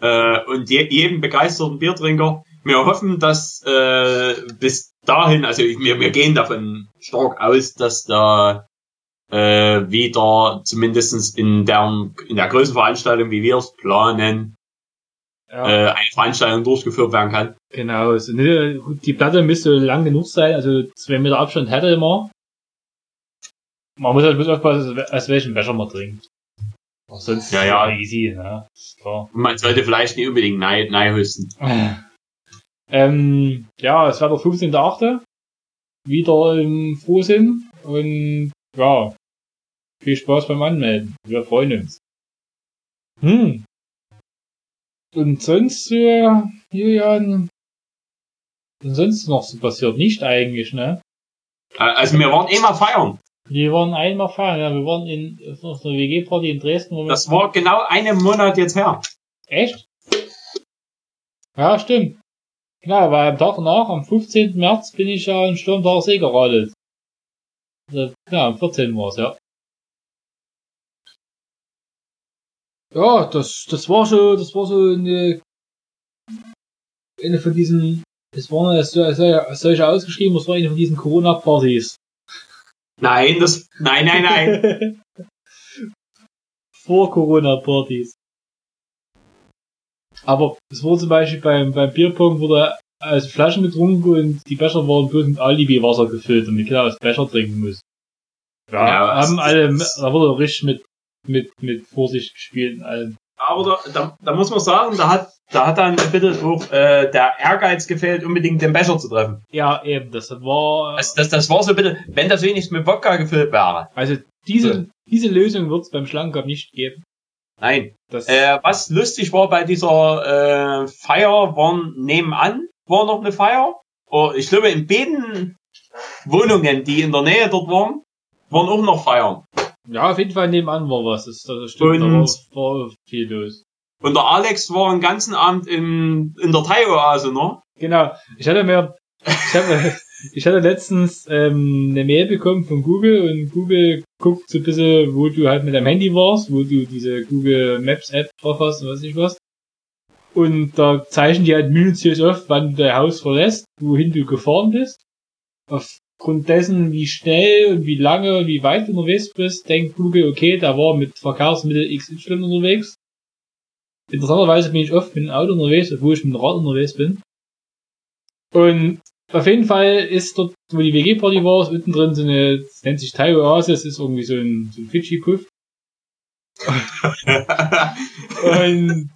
[SPEAKER 3] äh, und je, jeden begeisterten Biertrinker. Wir hoffen, dass äh, bis dahin, also ich- wir, wir gehen davon stark aus, dass da äh, wieder zumindestens in der, in der Größenveranstaltung, wie wir es planen,
[SPEAKER 2] Ja,
[SPEAKER 3] äh, eine Veranstaltung durchgeführt werden kann.
[SPEAKER 2] genau. Also, ne, die Platte müsste lang genug sein. Also zwei Meter Abstand hätte man. Man muss halt bloß aufpassen, aus welchem Becher man trinkt. Sonst
[SPEAKER 3] Ja, ja.
[SPEAKER 2] easy, ne? Klar.
[SPEAKER 3] Und man sollte vielleicht nicht unbedingt husten.
[SPEAKER 2] Ähm, ja, es war der 15.8. wieder im Frohsinn und ja, viel Spaß beim Anmelden. Wir freuen uns. Hm. Und sonst, äh, Julian, und sonst noch so passiert? Nicht eigentlich, ne?
[SPEAKER 3] Also wir waren eh mal feiern.
[SPEAKER 2] Wir waren einmal fahren, ja, wir waren in auf einer WG-Party in Dresden. Wo
[SPEAKER 3] Das war genau einen Monat jetzt her.
[SPEAKER 2] Echt? Ja, stimmt. Genau, weil am Tag danach, am 15. März, bin ich ja in Sturmtacher See geradelt. Also, ja, am 14. war's, ja. Ja, das, das war so, das war so eine, eine von diesen, es so- so- solche ausgeschrieben, das war eine von diesen Corona-Partys.
[SPEAKER 3] Nein, das, nein, nein, nein.
[SPEAKER 2] Vor Corona-Partys. Aber es wurde zum Beispiel beim, beim Bierpong wurde aus Flaschen getrunken und die Becher waren bloß mit Alibi-Wasser gefüllt und die Kinder aus Becher trinken müssen. Ja,
[SPEAKER 3] Ja,
[SPEAKER 2] haben alle, da wurde richtig mit, mit, mit Vorsicht gespielt und allem.
[SPEAKER 3] Aber da, da, da muss man sagen, da hat, da hat dann bitte auch äh, der Ehrgeiz gefehlt, unbedingt den Becher zu treffen.
[SPEAKER 2] Ja, eben, das war,
[SPEAKER 3] Das, das, das war so bitte, wenn das wenigstens mit Wodka gefüllt wäre.
[SPEAKER 2] also diese, diese Lösung wird es beim Schlangencup nicht geben.
[SPEAKER 3] Nein. Äh, was lustig war bei dieser äh, Feier, waren nebenan, war noch eine Feier. Oh, ich glaube, in beiden Wohnungen, die in der Nähe dort waren, waren auch noch Feiern.
[SPEAKER 2] ja, auf jeden Fall nebenan war was, das, das stimmt, da war,
[SPEAKER 3] Und-
[SPEAKER 2] war viel los.
[SPEAKER 3] Und der Alex war den ganzen Abend in, in der Thai-Oase, ne?
[SPEAKER 2] Genau. Ich hatte mir, ich hatte, ich hatte letztens ähm, eine Mail bekommen von Google und Google guckt so ein bisschen, wo du halt mit deinem Handy warst, wo du diese Google Maps App drauf hast und was ich was. Und da zeichnen die halt minutiös auf, wann du dein Haus verlässt, wohin du gefahren bist. Aufgrund dessen, wie schnell und wie lange und wie weit du unterwegs bist, denkt Google, okay, da war mit Verkehrsmittel XY unterwegs. Interessanterweise bin ich oft mit dem Auto unterwegs, obwohl ich mit dem Rad unterwegs bin. Und auf jeden Fall ist dort, wo die WG-Party war, ist unten drin so eine, das nennt sich Thai Oase, das ist irgendwie so ein, so ein Fidschi-Puff. Und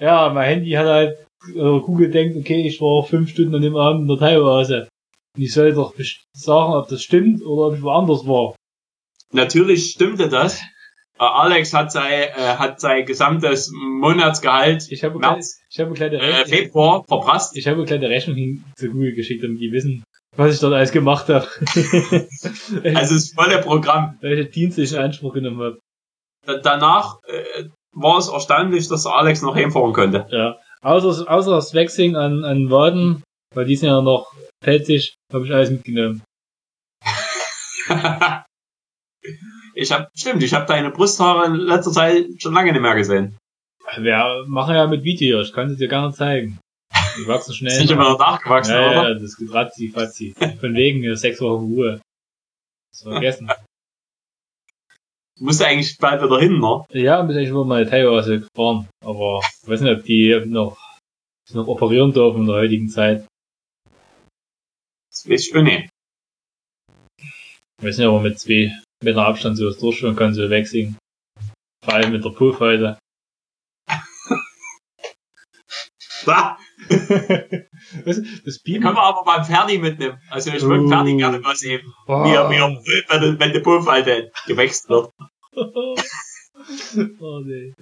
[SPEAKER 2] ja, mein Handy hat halt, also Google denkt, okay, ich war fünf Stunden an dem Abend in der Thai Oase. Und ich soll doch sagen, ob das stimmt oder ob ich woanders war.
[SPEAKER 3] Natürlich stimmte das. Äh, Alex hat sein, äh, hat sein gesamtes Monatsgehalt
[SPEAKER 2] Ich habe
[SPEAKER 3] März,
[SPEAKER 2] ich habe eine kleine
[SPEAKER 3] äh,
[SPEAKER 2] Rechnung,
[SPEAKER 3] Februar verprasst.
[SPEAKER 2] ich habe eine kleine Rechnung hin zu Google geschickt, damit die wissen, was ich dort alles gemacht habe.
[SPEAKER 3] Also das volle Programm.
[SPEAKER 2] welche Dienste ich in Anspruch genommen habe.
[SPEAKER 3] Da- Danach äh, war es erstaunlich, dass Alex noch heimfahren konnte.
[SPEAKER 2] Ja. Außer, außer das Waxing an, an Waden, weil die sind ja noch pelzig, habe ich alles mitgenommen.
[SPEAKER 3] ich hab, stimmt, ich habe deine Brusthaare in letzter Zeit schon lange nicht mehr gesehen.
[SPEAKER 2] Wir machen ja mit Video, ich kann es dir gerne zeigen. Die wachsen schnell.
[SPEAKER 3] Sind immer noch nachgewachsen,
[SPEAKER 2] ja,
[SPEAKER 3] oder?
[SPEAKER 2] ja, das geht ratzi fatzi. Von wegen sechs Wochen Ruhe. Das vergessen.
[SPEAKER 3] Du musst eigentlich bald wieder hin, ne?
[SPEAKER 2] ja, bin ich immer mal teilweise gefahren, aber ich weiß nicht, ob die noch, noch operieren dürfen in der heutigen Zeit.
[SPEAKER 3] Das weiß ich auch nicht.
[SPEAKER 2] Ich weiß nicht, ob man mit zwei Meter Abstand sowas durchführen kann, so Waxing. Vor allem mit der Pullfalte.
[SPEAKER 3] Da
[SPEAKER 2] das, das
[SPEAKER 3] können
[SPEAKER 2] Beamen.
[SPEAKER 3] wir aber beim Ferdi mitnehmen. Also ich würde
[SPEAKER 2] Oh.
[SPEAKER 3] Ferdi gerne mal sehen.
[SPEAKER 2] Oh.
[SPEAKER 3] Wie er, wie er wenn, der- wenn die Pullfalte gewächst wird.
[SPEAKER 2] oh nee.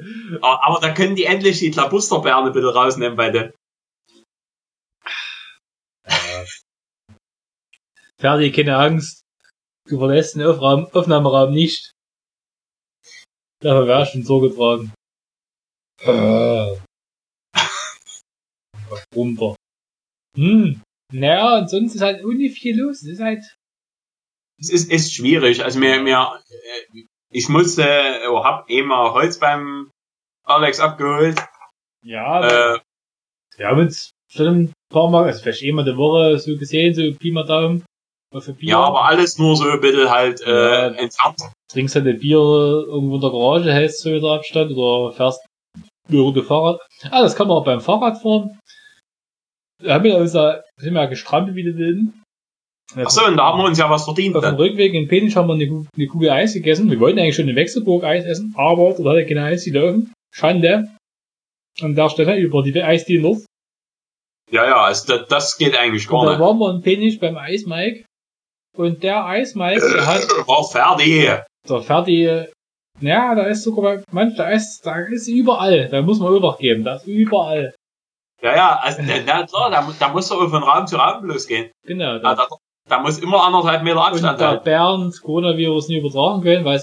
[SPEAKER 3] Aber, aber da können die endlich die Klabusterbärne bitte rausnehmen bei den.
[SPEAKER 2] Ferdi, keine Angst. Du verlässt den Aufraum, Aufnahmeraum nicht. Dafür wäre schon Sorge tragen. Äh. Runter. Hm. Naja, und sonst ist halt ohne viel los. Es ist halt.
[SPEAKER 3] Es ist, ist schwierig. Also mir, mir, äh, ich musste, äh, hab eben mal Holz beim Alex abgeholt.
[SPEAKER 2] Ja,
[SPEAKER 3] Äh,
[SPEAKER 2] wir haben uns schon ein paar Mal, also vielleicht einmal die Woche so gesehen, so Pi mal Daumen. Mal für Bier.
[SPEAKER 3] ja, aber alles nur so ein bisschen halt äh,
[SPEAKER 2] Ja.
[SPEAKER 3] entfernt.
[SPEAKER 2] trinkst halt ein Bier irgendwo in der Garage, hältst zwei Meter Abstand oder fährst über das Fahrrad. Ah, das kann man auch beim Fahrradfahren. Wir haben ja unser, sind wir ja gestrampelt wie die Wilden.
[SPEAKER 3] Achso, und da haben wir uns ja was verdient.
[SPEAKER 2] Auf dem
[SPEAKER 3] Dann.
[SPEAKER 2] Rückweg in Penich haben wir eine, Ku- eine Kugel Eis gegessen. Wir wollten eigentlich schon in Wechselburg Eis essen, aber dort hat er kein Eis gelaufen. Schande. An der Stelle über die Eisdieners.
[SPEAKER 3] Ja, ja, also das, das geht eigentlich
[SPEAKER 2] Und da
[SPEAKER 3] gar nicht.
[SPEAKER 2] waren wir in Penich beim Eismike. Und der Eismike, der hat
[SPEAKER 3] War fertig.
[SPEAKER 2] der Ferdi, ja, da ist sogar manch, da ist, da ist überall. Da muss man übergeben. Da ist überall.
[SPEAKER 3] Ja, ja, also na, klar, da, da muss er von Raum zu Raum bloß gehen.
[SPEAKER 2] Genau.
[SPEAKER 3] Ja, da, da muss immer anderthalb Meter
[SPEAKER 2] Und
[SPEAKER 3] Abstand
[SPEAKER 2] da
[SPEAKER 3] halten.
[SPEAKER 2] Bären das Coronavirus nie übertragen können, weil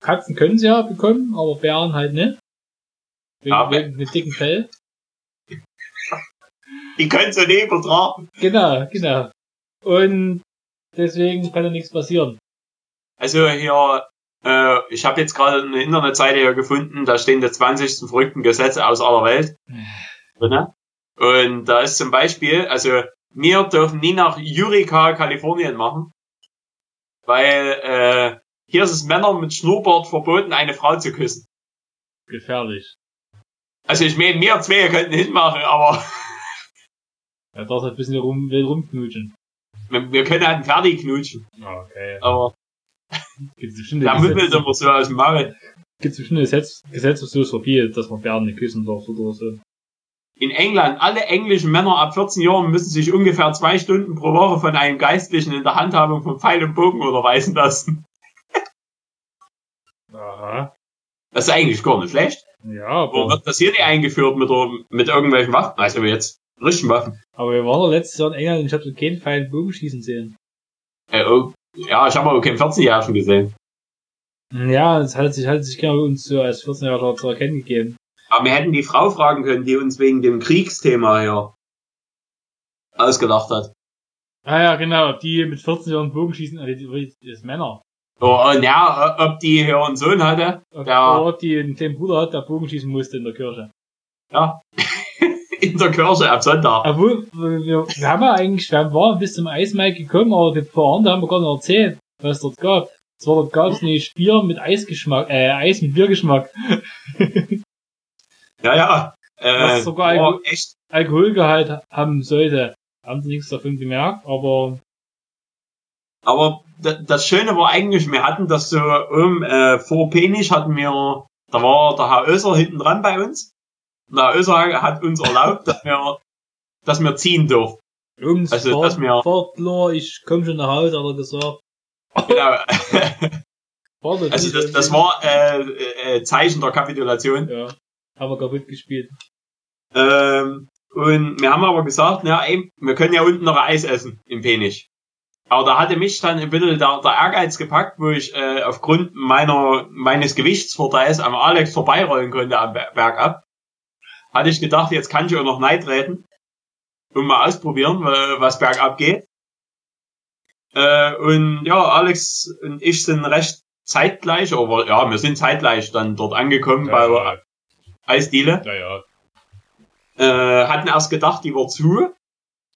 [SPEAKER 2] Katzen können sie ja bekommen, aber Bären halt nicht. Wegen,
[SPEAKER 3] Ja,
[SPEAKER 2] wegen dem dicken Fell.
[SPEAKER 3] Die können sie nicht übertragen.
[SPEAKER 2] Genau, genau. Und deswegen kann da nichts passieren.
[SPEAKER 3] Also hier, äh, ich habe jetzt gerade eine Internetseite hier gefunden, da stehen die 20. verrückten Gesetze aus aller Welt. drinne. Und da ist zum Beispiel, also wir dürfen nie nach Eureka, Kalifornien machen, weil äh, hier ist es Männern mit Schnurrbart verboten, eine Frau zu küssen.
[SPEAKER 2] Gefährlich.
[SPEAKER 3] Also ich meine, wir zwei könnten hinmachen, aber
[SPEAKER 2] Er darf halt ein bisschen rum, will rumknutschen.
[SPEAKER 3] Wir, wir können halt fertig knutschen.
[SPEAKER 2] Okay.
[SPEAKER 3] Aber da müssen wir
[SPEAKER 2] Gesetze,
[SPEAKER 3] immer so aus dem Maul.
[SPEAKER 2] gibt's bestimmt Gesetz, Gesetze, so ist verpieselt, dass man Bären nicht küssen darf oder so.
[SPEAKER 3] In England, alle englischen Männer ab 14 Jahren müssen sich ungefähr zwei Stunden pro Woche von einem Geistlichen in der Handhabung von Pfeil und Bogen unterweisen lassen.
[SPEAKER 2] Aha.
[SPEAKER 3] Das ist eigentlich gar nicht schlecht.
[SPEAKER 2] Ja,
[SPEAKER 3] Warum
[SPEAKER 2] aber,
[SPEAKER 3] wird das hier nicht eingeführt mit, mit irgendwelchen Waffen? Also jetzt richtigen Waffen.
[SPEAKER 2] aber wir waren doch letztes Jahr in England und ich habe keinen Pfeil Bogenschießen sehen.
[SPEAKER 3] Äh, oh, ja, ich habe aber keinen 14-Jährigen gesehen.
[SPEAKER 2] Ja, es hat sich, hat sich genau uns so als 14-Jähriger zu erkennen gegeben.
[SPEAKER 3] Aber wir hätten die Frau fragen können, die uns wegen dem Kriegsthema hier ausgedacht hat.
[SPEAKER 2] Ah ja, genau, die mit 14 Jahren Bogenschießen, äh, die, die ist Männer.
[SPEAKER 3] Oh, und ja, ob die hier einen Sohn hatte,
[SPEAKER 2] Ob,
[SPEAKER 3] Ja.
[SPEAKER 2] oder ob die einen kleinen Bruder hat, der Bogenschießen musste in der Kirche.
[SPEAKER 3] ja, in der Kirche am Sonntag.
[SPEAKER 2] Obwohl, wir, wir haben ja eigentlich, wir waren bis zum Eismike gekommen, aber die Vorhand haben wir gar nicht erzählt, was es dort gab. Zwar dort gab es nämlich Bier mit Eisgeschmack, äh, Eis mit Biergeschmack.
[SPEAKER 3] Ja, ja. Äh,
[SPEAKER 2] Was sogar
[SPEAKER 3] war echt,
[SPEAKER 2] Alkoholgehalt haben sollte. Haben sie nichts davon gemerkt, aber
[SPEAKER 3] aber das Schöne war eigentlich, wir hatten das so um, äh, vor Penich hatten wir, da war der Herr Öser hinten dran bei uns. Herr Öser hat uns erlaubt, dass wir, dass wir ziehen dürfen.
[SPEAKER 2] Jungs,
[SPEAKER 3] Also,
[SPEAKER 2] fahrt,
[SPEAKER 3] dass wir-
[SPEAKER 2] fahrt klar, ich komm schon nach Hause, hat er gesagt.
[SPEAKER 3] Genau.
[SPEAKER 2] Fahrt
[SPEAKER 3] Also das, das war äh, äh, Zeichen der Kapitulation.
[SPEAKER 2] Ja, haben wir kaputt gespielt.
[SPEAKER 3] Ähm, und wir haben aber gesagt, na, ey, wir können ja unten noch Eis essen im Penich. Aber da hatte mich dann ein bisschen der, der Ehrgeiz gepackt, wo ich äh, aufgrund meiner meines Gewichtsvorteils am Alex vorbeirollen konnte am Ber- Bergab. Hatte ich gedacht, jetzt kann ich auch noch Neid treten und mal ausprobieren, wa- was bergab geht. Äh, und ja, Alex und ich sind recht zeitgleich, aber ja, wir sind zeitgleich dann dort angekommen bei der Eisdiele.
[SPEAKER 2] ja, ja.
[SPEAKER 3] Äh, hatten erst gedacht, die war zu,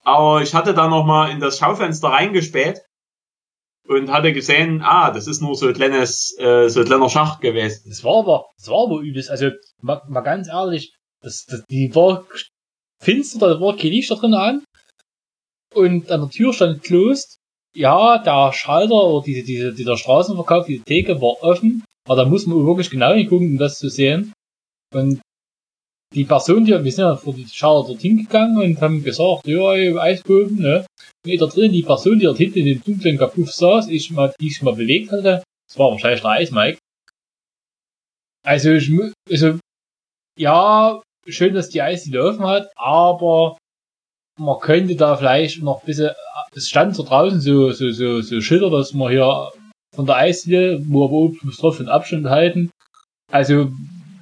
[SPEAKER 3] aber ich hatte da noch mal in das Schaufenster reingespäht und hatte gesehen, ah, das ist nur so ein kleines, äh, so ein kleiner Schacht gewesen.
[SPEAKER 2] Das war aber, das war aber übelst. Also, mal, mal ganz ehrlich, das, das, die war finster, da war kein Licht da drin an. Und an der Tür stand closed. Ja, der Schalter oder diese, diese, dieser Straßenverkauf, diese Theke war offen. Aber da muss man wirklich genau hingucken, um das zu sehen. Und die Person, die, wir sind ja vor die Schalter dorthin gegangen und haben gesagt, ja, ey, Eisboden, ne. Und da drin, die Person, die dort hinten in dem dunklen Kapuff saß, ich mal, die ich mal bewegt hatte, das war wahrscheinlich der Eismike. Also, ich, also, ja, schön, dass die Eisdiele offen hat, aber man könnte da vielleicht noch ein bisschen, es stand so draußen so, so, so, so Schilder, dass man hier von der Eisdiele, wo aber oben drauf den Abstand halten. Also,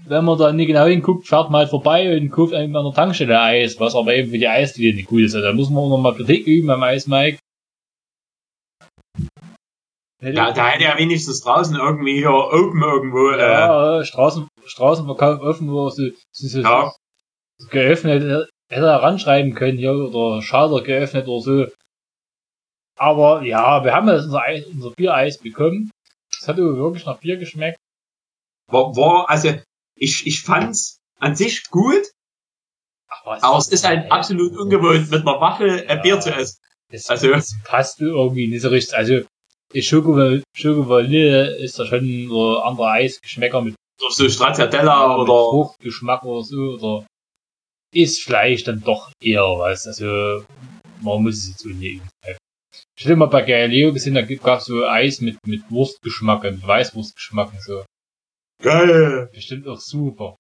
[SPEAKER 2] wenn man da nicht genau hinguckt, fährt man halt vorbei und kauft einem an der Tankstelle Eis, was aber eben für die Eisdiele nicht gut ist. Also, da muss man auch noch mal Kritik üben beim Eismike.
[SPEAKER 3] Da, da hätte er wenigstens draußen irgendwie hier oben irgendwo, äh,
[SPEAKER 2] Ja, Straßen, Straßenverkauf offen, wo so, so, so,
[SPEAKER 3] Ja.
[SPEAKER 2] geöffnet, hätte er ranschreiben können hier, oder Schalter geöffnet oder so. Aber ja, wir haben jetzt unser, Eis, unser Biereis bekommen. Das hat aber wirklich nach Bier geschmeckt.
[SPEAKER 3] war, war, also, ich, ich fand's an sich gut,
[SPEAKER 2] Aber
[SPEAKER 3] aber es ist halt absolut ungewohnt, mit einer Waffel ein
[SPEAKER 2] Ja.
[SPEAKER 3] Bier zu essen.
[SPEAKER 2] Es,
[SPEAKER 3] also-
[SPEAKER 2] es passt irgendwie nicht so richtig. Also, die Schoko, Vanille ist da schon so andere Eisgeschmäcker mit,
[SPEAKER 3] so Stracciatella
[SPEAKER 2] mit
[SPEAKER 3] oder,
[SPEAKER 2] Fruchtgeschmack oder so, oder ist Fleisch dann doch eher was. Also, man muss es jetzt üben. Ich hatte mal bei Galileo gesehen, da gab es so Eis mit, mit Wurstgeschmack und Weißwurstgeschmack und so.
[SPEAKER 3] Geil.
[SPEAKER 2] Bestimmt auch super.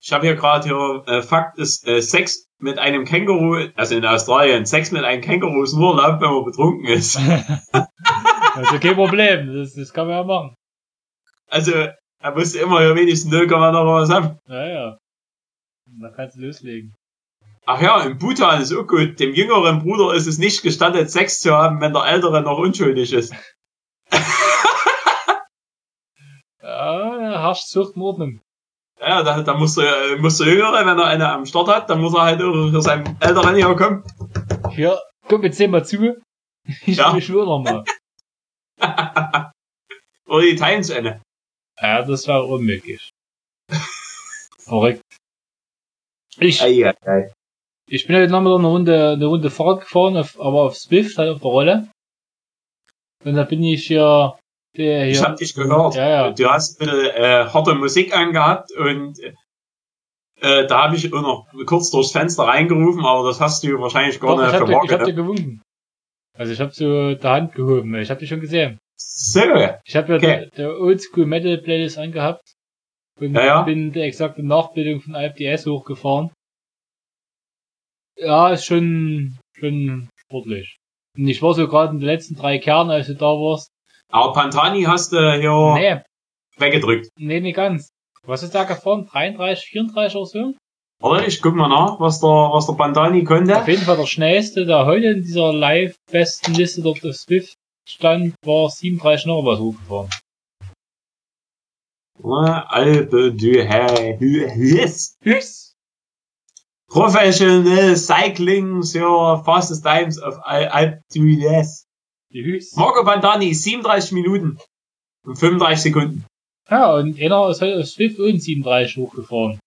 [SPEAKER 3] Ich habe hier gerade hier, äh, Fakt ist, äh, Sex mit einem Känguru, also in Australien, Sex mit einem Känguru ist nur erlaubt, wenn man betrunken ist.
[SPEAKER 2] Also kein Problem, das, das kann man ja machen.
[SPEAKER 3] Also, er musste immer ja wenigstens 0, noch was haben.
[SPEAKER 2] Ja, ja. Da kannst du loslegen.
[SPEAKER 3] Ach ja, in Bhutan ist auch gut. Dem jüngeren Bruder ist es nicht gestattet, Sex zu haben, wenn der ältere noch unschuldig ist.
[SPEAKER 2] Ja, Zucht und Ordnung.
[SPEAKER 3] Ja, da, da muss der, muss der Jüngere, wenn er eine am Start hat, dann muss er halt auch für seinen Älteren hier kommen.
[SPEAKER 2] Hier, komm jetzt mal zu. Ich
[SPEAKER 3] Ja.
[SPEAKER 2] ja. schwöre noch mal.
[SPEAKER 3] Oder die teilen zu Ende.
[SPEAKER 2] Ja, das war unmöglich. Verrückt. Ich,
[SPEAKER 3] Ei, ei, ei.
[SPEAKER 2] ich bin heute Nachmittag eine Runde, eine Runde Fahrrad gefahren, auf, aber auf Swift, halt auf der Rolle. Und da bin ich hier, der hier.
[SPEAKER 3] Ich hab dich gehört.
[SPEAKER 2] Ja, ja.
[SPEAKER 3] Du hast ein bisschen äh, harte Musik angehabt und äh, da habe ich noch kurz durchs Fenster reingerufen, aber das hast du wahrscheinlich gar
[SPEAKER 2] Doch, ich
[SPEAKER 3] nicht
[SPEAKER 2] dir, ich hab
[SPEAKER 3] verworfen.
[SPEAKER 2] dir gewunken. Also ich hab so der Hand gehoben. Ich hab dich schon gesehen.
[SPEAKER 3] So.
[SPEAKER 2] Ich habe ja
[SPEAKER 3] Okay.
[SPEAKER 2] der, der Oldschool Metal Playlist angehabt und
[SPEAKER 3] Ja, ja.
[SPEAKER 2] bin der exakte Nachbildung von IPS hochgefahren. Ja, ist schon schon sportlich. Und ich war so gerade in den letzten drei Kernen, als du da warst.
[SPEAKER 3] Aber Pantani hast du hier
[SPEAKER 2] Nee,
[SPEAKER 3] weggedrückt.
[SPEAKER 2] nee, nicht ganz. Was ist da gefahren? 33, 34 oder so?
[SPEAKER 3] Oder ich guck mal nach, was der, was der Pantani
[SPEAKER 2] Auf
[SPEAKER 3] konnte.
[SPEAKER 2] jeden Fall der schnellste, der heute in dieser live-besten Liste dort auf Swift stand, war 37 noch was hochgefahren.
[SPEAKER 3] Ja, Alpe du.
[SPEAKER 2] Yes.
[SPEAKER 3] Professional Cycling, your fastest times of Al- Alpe.
[SPEAKER 2] Die Hüs.
[SPEAKER 3] Marco Pantani, 37 Minuten und 35 Sekunden.
[SPEAKER 2] Ja, und einer ist halt auf Swift und 37 hochgefahren.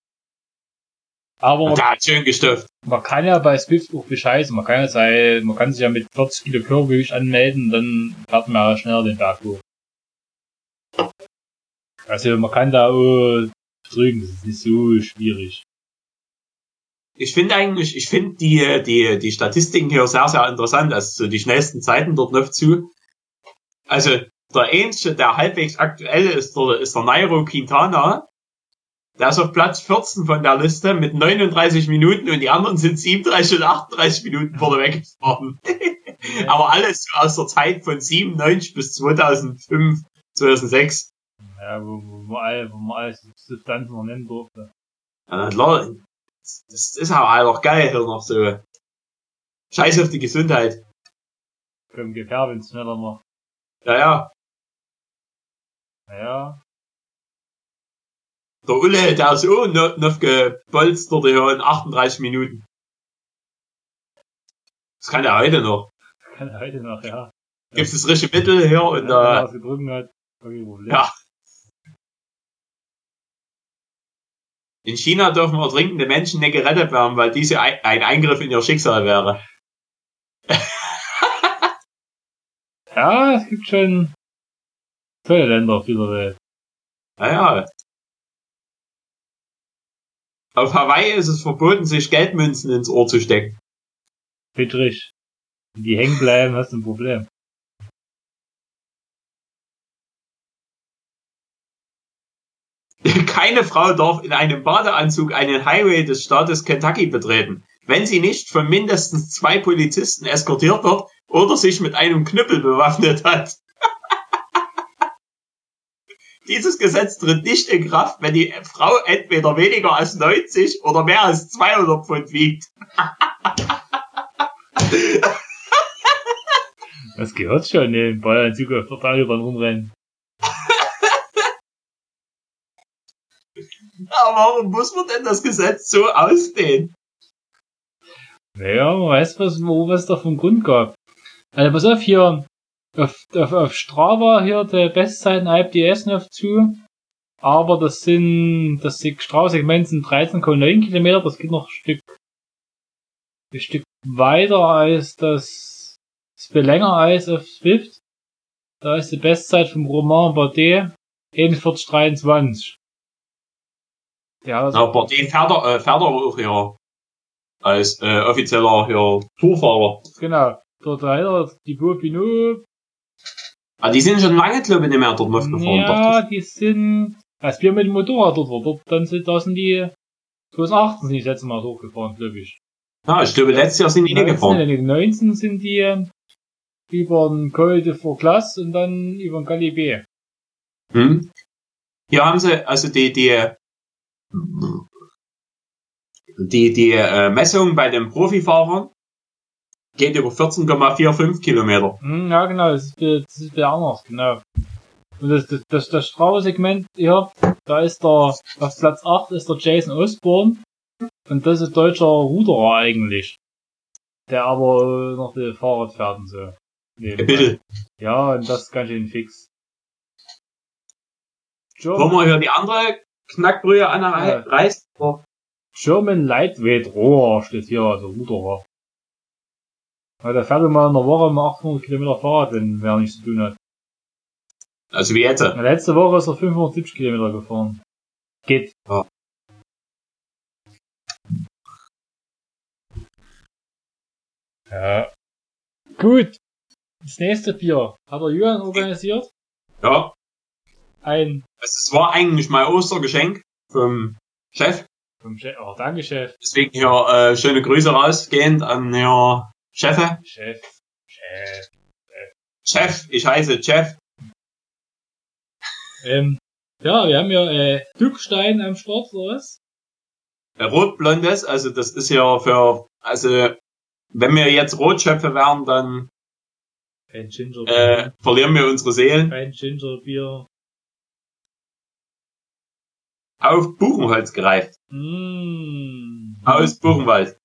[SPEAKER 2] Aber man,
[SPEAKER 3] Der hat schön gestufft.
[SPEAKER 2] man kann ja bei Swift auch bescheißen. Man kann ja sein, man kann sich ja mit 40 Kilo Körpergewicht anmelden, dann fährt man ja schneller den Berg hoch. Also man kann da auch drücken, das ist nicht so schwierig.
[SPEAKER 3] Ich finde eigentlich, ich finde die, die, die Statistiken hier sehr, sehr interessant. Also so die schnellsten Zeiten dort noch zu. Also der einzige, der halbwegs aktuell ist, der, ist der Nairo Quintana. Der ist auf Platz 14 von der Liste mit 39 Minuten und die anderen sind 37 und 38 Minuten vorne weggefahren. Aber alles aus der Zeit von 97 bis 2005, 2006.
[SPEAKER 2] Ja, wo, wo, man all, wo man alles Substanzen noch nennen durfte.
[SPEAKER 3] Ja, klar, das ist aber auch geil hier noch so. Scheiß auf die Gesundheit.
[SPEAKER 2] Gib her, wenn's schneller macht.
[SPEAKER 3] Ja, ja.
[SPEAKER 2] Naja,
[SPEAKER 3] Der Ulle, der ist auch noch, noch gebolstert hier in 38 Minuten. Das kann er heute noch.
[SPEAKER 2] kann er heute noch, ja.
[SPEAKER 3] Gibt es das richtige Mittel hier und
[SPEAKER 2] Wenn er
[SPEAKER 3] äh,
[SPEAKER 2] was gedrückt hat, Problem.
[SPEAKER 3] ja. In China dürfen ertrinkende Menschen nicht gerettet werden, weil diese ein ein Eingriff in ihr Schicksal wäre.
[SPEAKER 2] Ja, es gibt schon tolle Länder auf dieser Welt.
[SPEAKER 3] Naja. Auf Hawaii ist es verboten, sich Geldmünzen ins Ohr zu stecken.
[SPEAKER 2] Fittrig. Wenn die hängen bleiben, hast du ein Problem.
[SPEAKER 3] Keine Frau darf in einem Badeanzug einen Highway des Staates Kentucky betreten, wenn sie nicht von mindestens zwei Polizisten eskortiert wird oder sich mit einem Knüppel bewaffnet hat. Dieses Gesetz tritt nicht in Kraft, wenn die Frau entweder weniger als 90 oder mehr als 200 Pfund wiegt.
[SPEAKER 2] Das gehört schon, ne? Ein Ballanzug auf der Autobahn rumrennen.
[SPEAKER 3] Aber warum muss man denn das Gesetz so ausdehnen?
[SPEAKER 2] Naja, man weiß, was, wo was da vom Grund gab. Also pass auf, hier, auf, auf, auf Strava hier, der Bestzeiten IPS noch zu. Aber das sind, das Strava-Segment sind 13,9 Kilometer, das geht noch ein Stück, ein Stück weiter als das, das viel länger als auf Swift. Da ist die Bestzeit vom Roman Bardet 41,23. Ja, also,
[SPEAKER 3] Aber den fährt er, äh, fährt er auch hier als äh, offizieller hier Tourfahrer.
[SPEAKER 2] genau. Dort leider die Bopino,
[SPEAKER 3] Ah, die sind schon lange, glaube ich, nicht mehr dort aufgefahren.
[SPEAKER 2] ja, die sind, als wir mit dem Motorrad dort waren, dort, dann sind, da sind die 2018 sind die das letzte Mal hochgefahren, glaube ich.
[SPEAKER 3] Ja, ich glaube, letztes Jahr sind die nicht
[SPEAKER 2] 19,
[SPEAKER 3] gefahren.
[SPEAKER 2] nee, 19 sind die über den Col de Forclas und dann über den Galibé.
[SPEAKER 3] Hm? Hier haben sie, also die, die, die, die äh, Messung bei den Profifahrern geht über 14,45 Kilometer.
[SPEAKER 2] Hm, ja, genau, das ist, wieder- das ist wieder anders, genau. Und das, das, das, das Strafe-Segment hier, da ist der, auf Platz 8 ist der Jason Osborne. Und das ist deutscher Ruderer eigentlich. Der aber noch die Fahrrad fährt und so. Nee,
[SPEAKER 3] Bitte.
[SPEAKER 2] Ja, und das ist ganz schön fix.
[SPEAKER 3] Wollen
[SPEAKER 2] German,
[SPEAKER 3] wir hier die andere Knackbrühe
[SPEAKER 2] Ja.
[SPEAKER 3] anreißen?
[SPEAKER 2] German Lightweight Rohrer steht hier, also Ruderer. Weil der fährt immer in der Woche mal 800 Kilometer Fahrrad, wenn wer nichts zu tun hat.
[SPEAKER 3] Also wie jetzt.
[SPEAKER 2] Na, Letzte Woche ist er 570 Kilometer gefahren. Geht.
[SPEAKER 3] Ja.
[SPEAKER 2] Ja. Gut. Das nächste Bier hat der Jürgen organisiert.
[SPEAKER 3] Ja.
[SPEAKER 2] Ein
[SPEAKER 3] Also es war eigentlich mein Ostergeschenk vom Chef.
[SPEAKER 2] vom Chef. Oh, danke, Chef.
[SPEAKER 3] Deswegen hier äh, schöne Grüße rausgehend an Herr Chefe.
[SPEAKER 2] Chef. Chef.
[SPEAKER 3] Chef, ich heiße Chef.
[SPEAKER 2] Ähm, ja, wir haben ja äh, Duckstein am Start, oder was?
[SPEAKER 3] Rotblondes, also das ist ja für, also wenn wir jetzt Rotschöpfe wären, dann äh, verlieren wir unsere Seelen.
[SPEAKER 2] Kein Gingerbier.
[SPEAKER 3] Auf Buchenholz gereift.
[SPEAKER 2] Mmh.
[SPEAKER 3] Aus Buchenwald.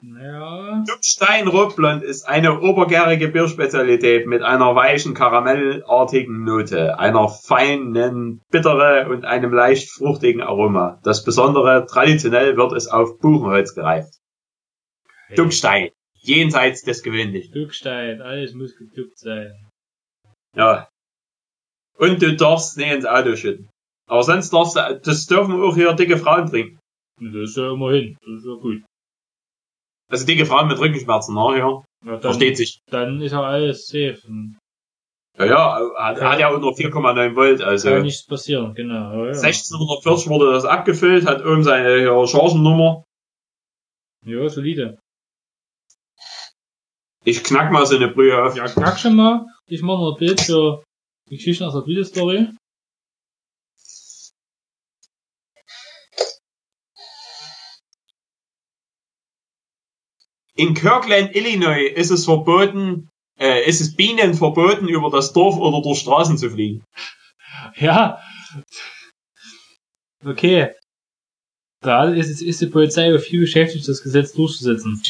[SPEAKER 2] Ja.
[SPEAKER 3] Duckstein Rotblond ist eine obergärige Bierspezialität mit einer weichen karamellartigen Note, einer feinen Bittere und einem leicht fruchtigen Aroma. Das Besondere, traditionell wird es auf Buchenholz gereift.
[SPEAKER 2] Hey.
[SPEAKER 3] Duckstein. Jenseits des Gewöhnlichen.
[SPEAKER 2] Duckstein, alles muss geduckt sein.
[SPEAKER 3] Ja. Und du darfst nicht ins Auto schütten. Aber sonst darfst du, das dürfen auch hier dicke Frauen trinken.
[SPEAKER 2] Das ist ja immerhin, das ist ja gut.
[SPEAKER 3] Also dicke Frauen mit Rückenschmerzen, na ja.
[SPEAKER 2] Ja, dann,
[SPEAKER 3] Versteht sich.
[SPEAKER 2] dann ist ja alles safe.
[SPEAKER 3] Ja, ja, hat, hat ja unter 4,9 Volt, also.
[SPEAKER 2] kann nichts passieren, genau. Ja, ja.
[SPEAKER 3] 1640 wurde das abgefüllt, hat oben seine ja, Chargennummer.
[SPEAKER 2] ja, solide.
[SPEAKER 3] Ich knack mal so eine Brühe auf.
[SPEAKER 2] Ja, knack schon mal. Ich mache noch ein Bild für die Geschichten aus der Videostory.
[SPEAKER 3] In Kirkland, Illinois ist es verboten, äh, ist es Bienen verboten, über das Dorf oder durch Straßen zu fliegen.
[SPEAKER 2] Ja. Okay. Da ist, ist die Polizei auf viel beschäftigt, das Gesetz durchzusetzen.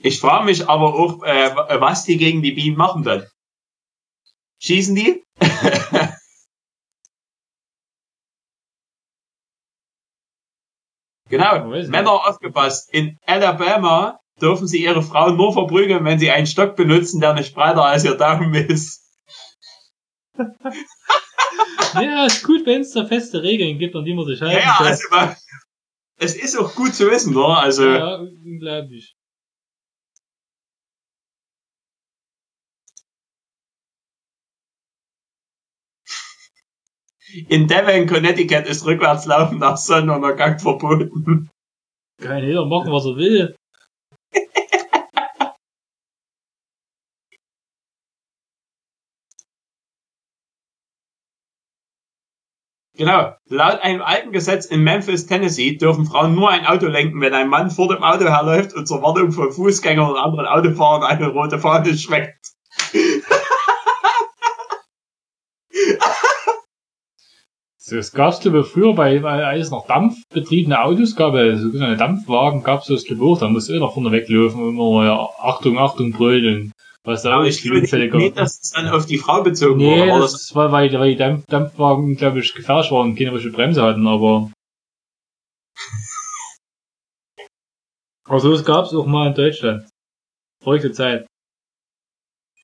[SPEAKER 3] Ich frage mich aber auch, äh, was die gegen die Bienen machen dann. Schießen die? genau. Männer aufgepasst. In Alabama dürfen sie ihre Frauen nur verprügeln, wenn sie einen Stock benutzen, der nicht breiter als ihr Daumen ist.
[SPEAKER 2] Ja, ist gut, wenn es da feste Regeln gibt, an die man sich halten
[SPEAKER 3] Ja, also es ist auch gut zu wissen, oder? Also,
[SPEAKER 2] Ja, unglaublich.
[SPEAKER 3] In Devon, Connecticut ist Rückwärtslaufen nach Sonnenuntergang verboten.
[SPEAKER 2] Kann jeder machen, was er will.
[SPEAKER 3] Genau. Laut einem alten Gesetz in Memphis, Tennessee, dürfen Frauen nur ein Auto lenken, wenn ein Mann vor dem Auto herläuft und zur Warnung von Fußgängern und anderen Autofahrern eine rote Fahne schwenkt.
[SPEAKER 2] Es gab's glaube ich früher bei, weil alles noch dampfbetriebene Autos gab, also so eine Dampfwagen gab's das glaube ich auch, da musst du eh noch vorne weglaufen und immer ja, Achtung, Achtung brüllen. Was da
[SPEAKER 3] ich glaube nicht, dass es dann auf die Frau bezogen
[SPEAKER 2] Nee,
[SPEAKER 3] wurde.
[SPEAKER 2] Das,
[SPEAKER 3] das,
[SPEAKER 2] war, weil, weil die Dampf, Dampfwagen, glaube ich, gefährlich waren und keine richtige Bremse hatten, aber. Aber sowas gab's auch mal in Deutschland. Verrückte Zeit.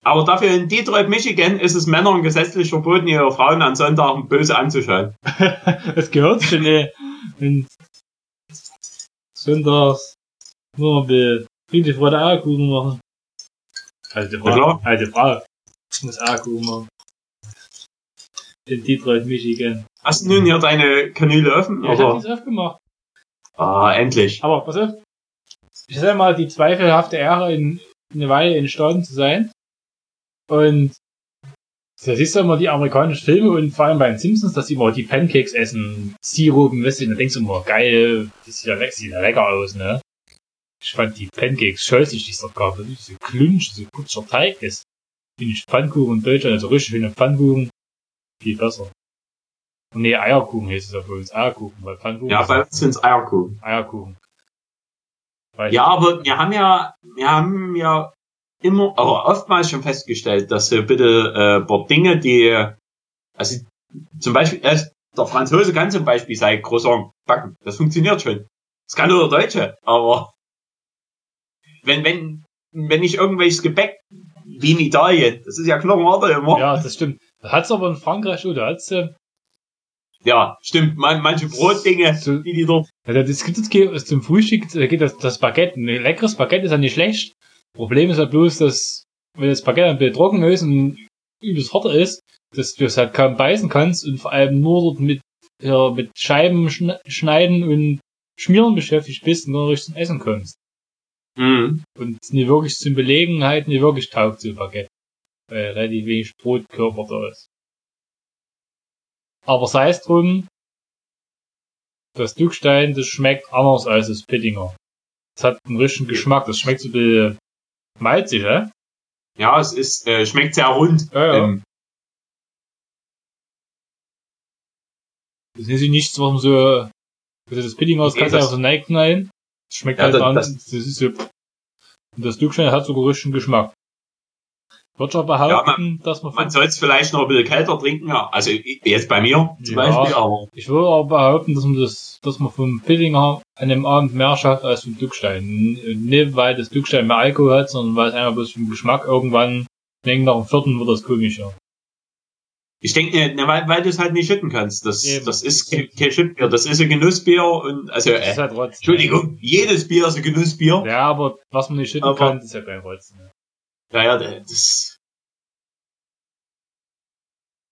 [SPEAKER 3] Aber dafür in Detroit, Michigan ist es Männern gesetzlich verboten, ihre Frauen an Sonntagen böse anzuschauen.
[SPEAKER 2] Das gehört schon, ey. Sonntags nur ein friedlich vor der Eierkuchen machen. Alte
[SPEAKER 3] Ja,
[SPEAKER 2] Frau.
[SPEAKER 3] klar.
[SPEAKER 2] Alte Frau. Muss Eierkuchen machen. In Detroit, Michigan.
[SPEAKER 3] Hast du nun hier deine Kanüle offen?
[SPEAKER 2] Ja, ich hab nichts aufgemacht.
[SPEAKER 3] Ah, endlich.
[SPEAKER 2] Aber pass auf. Ich hatte mal die zweifelhafte Ehre, in, eine Weile in Staaten zu sein. Und da siehst du immer die amerikanischen Filme und vor allem bei den Simpsons, dass die immer die Pancakes essen, Sirupen, weißt du, und dann denkst du immer, geil, das sieht ja, leck, sieht ja lecker aus, ne? Ich fand die Pancakes scheußlich, die es dort gab, weil so klünsch, so kurzer Teig ist. Finde ich Pfannkuchen in Deutschland, also richtig schöne Pfannkuchen, viel besser. Und nee, Eierkuchen hieß es ja bei uns, Eierkuchen, weil Pfannkuchen
[SPEAKER 3] Ja, bei uns sind's Eierkuchen.
[SPEAKER 2] Eierkuchen. Weil
[SPEAKER 3] Ja, aber wir haben ja, wir haben ja immer, aber oftmals schon festgestellt, dass so bitte äh, paar Dinge, die, also zum Beispiel, äh, der Franzose kann zum Beispiel sein Croissant backen. Das funktioniert schon. Das kann nur der Deutsche, aber wenn, wenn, wenn ich irgendwelches Gebäck, wie in Italien, das ist ja knochenhart immer. Ja,
[SPEAKER 2] Ja, das stimmt. Das hat's aber in Frankreich da hat's, äh,
[SPEAKER 3] stimmt, man, manche Brotdinge,
[SPEAKER 2] So-
[SPEAKER 3] die die dort,
[SPEAKER 2] ja, das gibt es zum Frühstück, da geht das, das Baguette. Ein leckeres Baguette ist ja nicht schlecht. Problem ist ja bloß, dass, wenn das Baguette ein bisschen trocken ist und übelst hart ist, dass du es halt kaum beißen kannst und vor allem nur dort mit, ja, mit Scheiben schn- schneiden und schmieren beschäftigt bist und dann richtig zum Essen kommst.
[SPEAKER 3] mhm.
[SPEAKER 2] Und nie wirklich zum Belegen halt nie wirklich taugt, so Baguette. Weil relativ wenig Brotkörper da ist. Aber sei es drum, das Duckstein, das schmeckt anders als das Pittinger. Das hat einen richtigen Geschmack, das schmeckt so ein bisschen malzig, hä?
[SPEAKER 3] ja, es ist, äh, schmeckt sehr rund.
[SPEAKER 2] Ja, ja.
[SPEAKER 3] Ähm,
[SPEAKER 2] Das ist nichts, was man so, also das Pittinger, das
[SPEAKER 3] Nee,
[SPEAKER 2] kannst du
[SPEAKER 3] das-
[SPEAKER 2] einfach so neigknallen. Das schmeckt
[SPEAKER 3] Ja,
[SPEAKER 2] halt
[SPEAKER 3] das-
[SPEAKER 2] anders. Das, ist so, und das Duckstein hat sogar richtigen Geschmack. Ich aber behaupten, dass man,
[SPEAKER 3] Man soll es vielleicht noch ein bisschen kälter trinken, ja. also jetzt bei mir zum
[SPEAKER 2] Ja.
[SPEAKER 3] Beispiel, aber
[SPEAKER 2] Ich würde aber behaupten, dass man das, dass man vom Pittinger an dem Abend mehr schafft als vom Duckstein. N- Nicht, weil das Duckstein mehr Alkohol hat, sondern weil es einfach bloß vom Geschmack irgendwann, ich denke, nach dem vierten wird das komischer.
[SPEAKER 3] ich denke, ne, weil, weil du es halt nicht schütten kannst. Das,
[SPEAKER 2] Eben.
[SPEAKER 3] das ist kein, kein Schüttbier, das ist ein Genussbier und also
[SPEAKER 2] Das ist
[SPEAKER 3] äh,
[SPEAKER 2] halt Rotz.
[SPEAKER 3] Entschuldigung, jedes Bier ist ein Genussbier.
[SPEAKER 2] Ja, aber was man nicht schütten
[SPEAKER 3] Aber-
[SPEAKER 2] kann, ist ja kein Rotz. Ne?
[SPEAKER 3] Ja, ja, das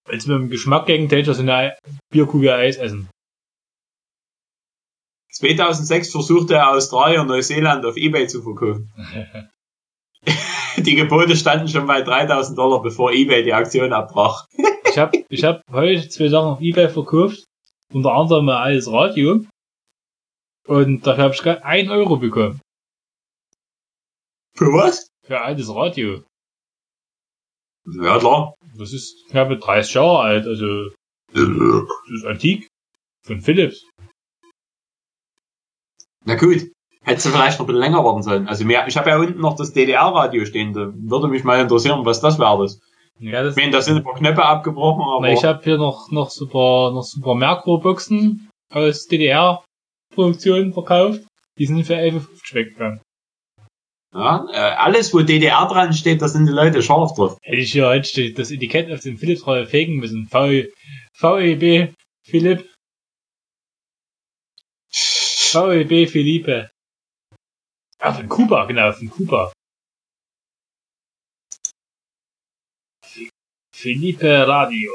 [SPEAKER 2] Wenn es mit dem Geschmack gegen so eine Bierkugel Eis essen.
[SPEAKER 3] 2006 versuchte Australien und Neuseeland auf Ebay zu verkaufen. Die Gebote standen schon bei 3000 Dollar, bevor Ebay die Aktion abbrach.
[SPEAKER 2] Ich habe ich hab heute zwei Sachen auf Ebay verkauft. Unter anderem ein altes Radio. Und dafür habe ich gerade 1 Euro bekommen.
[SPEAKER 3] Für was?
[SPEAKER 2] Für ein altes Radio.
[SPEAKER 3] Ja, klar.
[SPEAKER 2] Das ist knappe 30 Jahre alt, also das ist antik. Von Philips.
[SPEAKER 3] Na gut. Hättest du vielleicht noch ein bisschen länger warten sollen. Also mir, ich habe ja unten noch das DDR-Radio stehen. Da würde mich mal interessieren, was das wäre. Das.
[SPEAKER 2] Ja, das,
[SPEAKER 3] Ich meine, da sind ein paar Knöpfe abgebrochen, aber
[SPEAKER 2] na, ich habe hier noch, noch super, noch super Merkur-Boxen aus DDR-Produktion verkauft. Die sind für 11,50 weggegangen.
[SPEAKER 3] ja, äh, alles, wo DDR dran steht, da sind die Leute scharf drauf.
[SPEAKER 2] Hätte ich hier heute das Etikett auf dem Philips Radio fegen müssen. V, VEB Philipp. VEB Philippe. Ah, von Kuba, genau, von Kuba. Philippe Radio.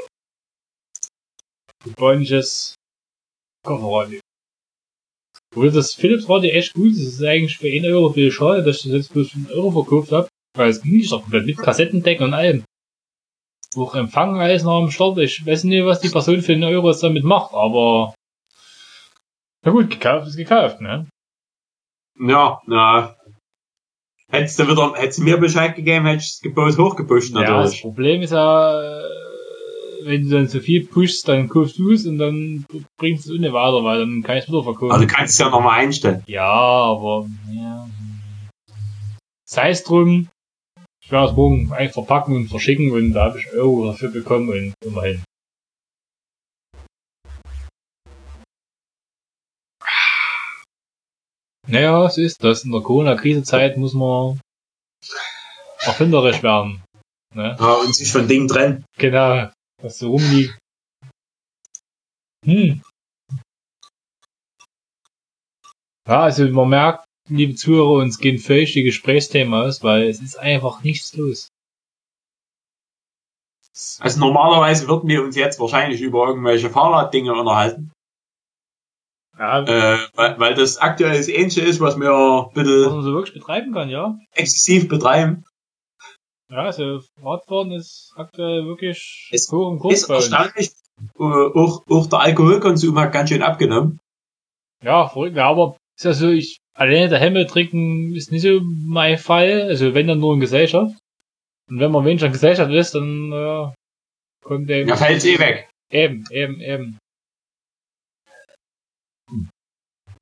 [SPEAKER 2] Kubanisches Kofferradio. Obwohl das Philips Radio echt gut ist. Das ist eigentlich für 1 Euro viel schade, dass ich das jetzt bloß für 1 Euro verkauft habe. Weil es ging nicht doch komplett mit Kassettendeck und allem. Auch Empfang alles noch am Start. Ich weiß nicht, was die Person für einen Euro jetzt damit macht, aber. Na gut, gekauft ist gekauft, ne?
[SPEAKER 3] Ja, na. Hättest du wieder, hättest du mir Bescheid gegeben, hättest du das Gebot hochgepusht,
[SPEAKER 2] Ja, das
[SPEAKER 3] natürlich.
[SPEAKER 2] Problem ist ja, äh, wenn du dann zu viel pushst, dann kaufst du es und dann bringst du es nicht weiter, weil dann kann ich es wieder verkaufen.
[SPEAKER 3] Also du kannst es ja nochmal einstellen.
[SPEAKER 2] ja, aber, ja. Sei es drum. Ich werde es morgen einfach verpacken und verschicken und da habe ich Euro dafür bekommen und immerhin. Naja, es ist das. In der Corona-Krisezeit muss man erfinderisch werden. Ne?
[SPEAKER 3] Ja, und sich von Dingen trennen.
[SPEAKER 2] Genau, was so rumliegt. Hm. Ja, also man merkt, liebe Zuhörer, uns gehen völlig die Gesprächsthemen aus, weil es ist einfach nichts los.
[SPEAKER 3] Also normalerweise würden wir uns jetzt wahrscheinlich über irgendwelche Fahrraddinge unterhalten.
[SPEAKER 2] Ja,
[SPEAKER 3] Äh, weil, weil das aktuell das Ähnliche ist, was wir ein
[SPEAKER 2] was man so wirklich betreiben kann, ja.
[SPEAKER 3] exzessiv betreiben.
[SPEAKER 2] Ja, also Radfahren ist aktuell wirklich
[SPEAKER 3] Es
[SPEAKER 2] hoch im Kurs
[SPEAKER 3] Ist erstaunlich, äh, auch, auch der Alkoholkonsum hat ganz schön abgenommen.
[SPEAKER 2] Ja, verrückt, ja, aber ist ja so, ich, alleine der Hemme trinken ist nicht so mein Fall, also wenn dann nur in Gesellschaft. Und wenn man wenig in Gesellschaft ist, dann, äh, kommt der
[SPEAKER 3] Ja, fällt's eh weg.
[SPEAKER 2] Eben, eben, eben.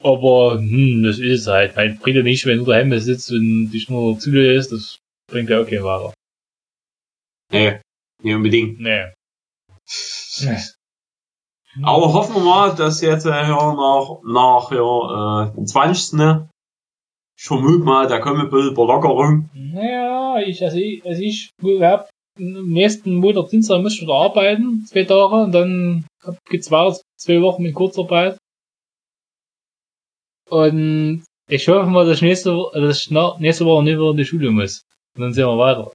[SPEAKER 2] Aber, hm, das ist es halt. Mein, bringt ja nicht, wenn du daheim sitzt und dich nur zulässt, das bringt ja auch keinen weiter.
[SPEAKER 3] Nee, nicht unbedingt.
[SPEAKER 2] Nee. nee.
[SPEAKER 3] Aber hoffen wir mal, dass jetzt äh, nach, nach ja, äh, dem 20. Ne? Ich vermute mal, da kommen ein bisschen Lockerung.
[SPEAKER 2] Naja, ich, also ich, also ich hab nächsten Montag, Dienstag muss ich wieder arbeiten, zwei Tage, und dann geht's weiter, zwei Wochen mit Kurzarbeit. Und ich hoffe mal, dass ich nächste, Wo- dass ich na- nächste Woche nicht wieder in die Schule muss. Und dann sehen wir weiter.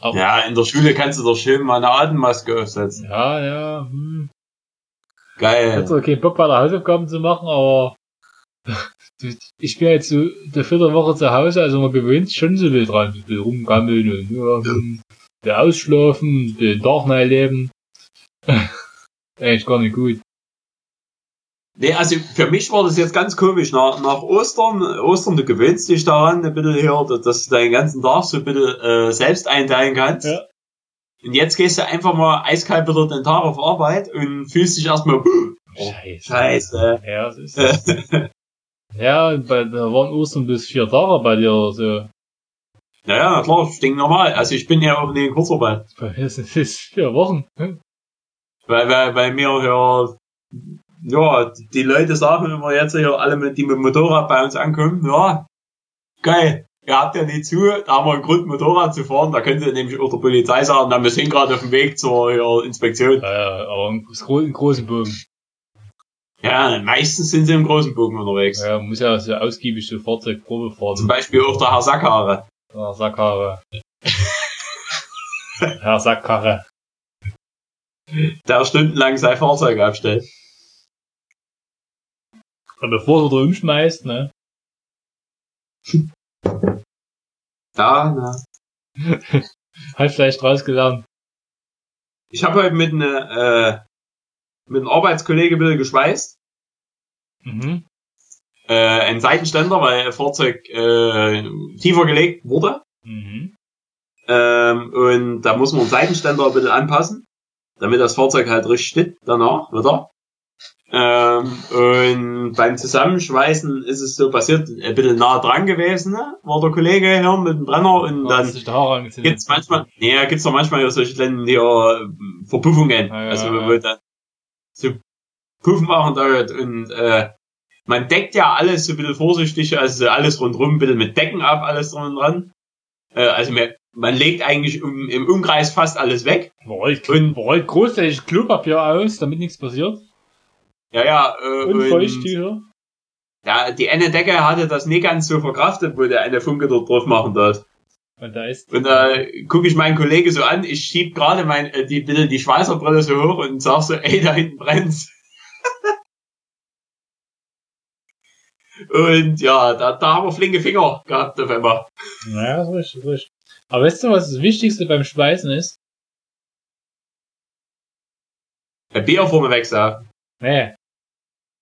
[SPEAKER 2] Aber,
[SPEAKER 3] Ja, in der Schule kannst du doch schön mal eine Atemmaske aufsetzen.
[SPEAKER 2] ja, ja, hm. Ich
[SPEAKER 3] Geil.
[SPEAKER 2] hätte zwar keinen Bock, weiter Hausaufgaben zu machen, aber ich bin jetzt so der vierte Woche zu Hause, also man gewöhnt schon so viel dran, ein bisschen rumgammeln und ja, hm, ein ausschlafen, den Tag neu leben. Eigentlich gar nicht gut.
[SPEAKER 3] Nee, also für mich war das jetzt ganz komisch. Nach, nach Ostern, Ostern, du gewöhnst dich daran ein bisschen hier, dass du deinen ganzen Tag so ein bisschen äh, selbst einteilen kannst.
[SPEAKER 2] Ja.
[SPEAKER 3] Und jetzt gehst du einfach mal eiskalt wieder den Tag auf Arbeit und fühlst dich erstmal, Oh,
[SPEAKER 2] Scheiße.
[SPEAKER 3] Scheiße.
[SPEAKER 2] Ja, das ist das. ja, bei, da waren Ostern bis vier Tage bei dir, so.
[SPEAKER 3] Naja, na klar, ich denke normal. Also ich bin ja auch in Kurzarbeit.
[SPEAKER 2] Bei mir sind es vier Wochen.
[SPEAKER 3] Weil, weil, weil mir ja, ja, die Leute sagen immer jetzt hier, alle, mit, die mit dem Motorrad bei uns ankommen, ja, geil, ihr habt ja nicht zu, da haben wir einen Grund, Motorrad zu fahren, da könnt ihr nämlich auch der Polizei sagen, na, wir sind gerade auf dem Weg zur ja, Inspektion.
[SPEAKER 2] Ja, ja, aber im, gro- im großen Bogen.
[SPEAKER 3] Ja, meistens sind sie im großen Bogen unterwegs.
[SPEAKER 2] Ja, man muss ja so ausgiebig so Fahrzeugprobe fahren.
[SPEAKER 3] Zum Beispiel auch der Herr Sackhaare.
[SPEAKER 2] Herr Sackkarre. Herr Sackkarre.
[SPEAKER 3] der stundenlang sein Fahrzeug abstellt.
[SPEAKER 2] Und bevor du da umschmeißt, ne?
[SPEAKER 3] Ja, na.
[SPEAKER 2] Hat vielleicht draus gelernt.
[SPEAKER 3] Ich habe heute mit, ne, äh, mit einem Arbeitskollege ein bisschen geschweißt.
[SPEAKER 2] Mhm.
[SPEAKER 3] äh, ein Seitenständer, weil ein Fahrzeug äh, tiefer gelegt wurde.
[SPEAKER 2] Mhm.
[SPEAKER 3] Ähm, und da muss man den Seitenständer ein bisschen anpassen, damit das Fahrzeug halt richtig steht danach wieder. Ähm, und beim Zusammenschweißen ist es so passiert, ein bisschen nah dran gewesen, ne? war der Kollege hier mit dem Brenner und
[SPEAKER 2] Dann
[SPEAKER 3] dann
[SPEAKER 2] angezündet.
[SPEAKER 3] gibt's manchmal, nee, gibt's doch manchmal ja solche kleinen hier, äh, Verpuffungen,
[SPEAKER 2] Ah, ja,
[SPEAKER 3] also
[SPEAKER 2] ja.
[SPEAKER 3] wo dann so Puffen machen dort und äh, man deckt ja alles so ein bisschen vorsichtig, also so alles rundrum ein bisschen mit Decken ab, alles dran und dran. Äh, also man, man legt eigentlich um, im Umkreis fast alles weg.
[SPEAKER 2] Rollt,
[SPEAKER 3] Und-
[SPEAKER 2] rollt großflächig Klopapier aus, damit nichts passiert.
[SPEAKER 3] Ja, ja, äh,
[SPEAKER 2] Und Feuchttücher.
[SPEAKER 3] ja, die eine Decke hatte das nicht ganz so verkraftet, wo der eine Funke dort drauf machen dort.
[SPEAKER 2] Und da ist,
[SPEAKER 3] Und da äh, gucke ich meinen Kollege so an, ich schieb gerade mein, äh, die, bisschen die Schweißerbrille so hoch und sag so, ey, da hinten brennt's. und ja, da, da haben wir flinke Finger gehabt auf einmal.
[SPEAKER 2] naja, ist richtig, ist richtig. Aber weißt du, was das Wichtigste beim Schweißen ist?
[SPEAKER 3] Ein Bier vorne wegsaugen.
[SPEAKER 2] Nee.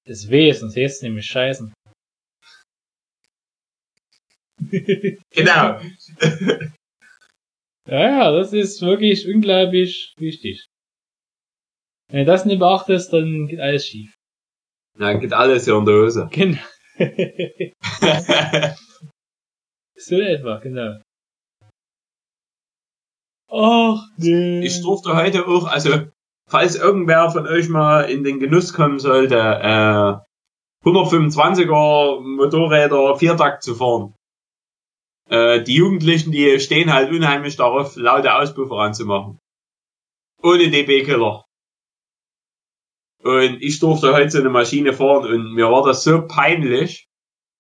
[SPEAKER 2] Das Weh, sonst heißt es nämlich scheißen.
[SPEAKER 3] Genau.
[SPEAKER 2] Ja, ja, das ist wirklich unglaublich wichtig. Wenn du das nicht beachtest, dann geht alles schief.
[SPEAKER 3] Na, geht alles hier in der Hose.
[SPEAKER 2] Genau. so etwa, genau. Ach, nee.
[SPEAKER 3] ich durfte heute auch, also, falls irgendwer von euch mal in den Genuss kommen sollte, äh, 125er Motorräder Viertakt zu fahren. Äh, die Jugendlichen, die stehen halt unheimlich darauf, laute Auspuffer anzumachen. Ohne DB-Killer. Und ich durfte heute so eine Maschine fahren und mir war das so peinlich.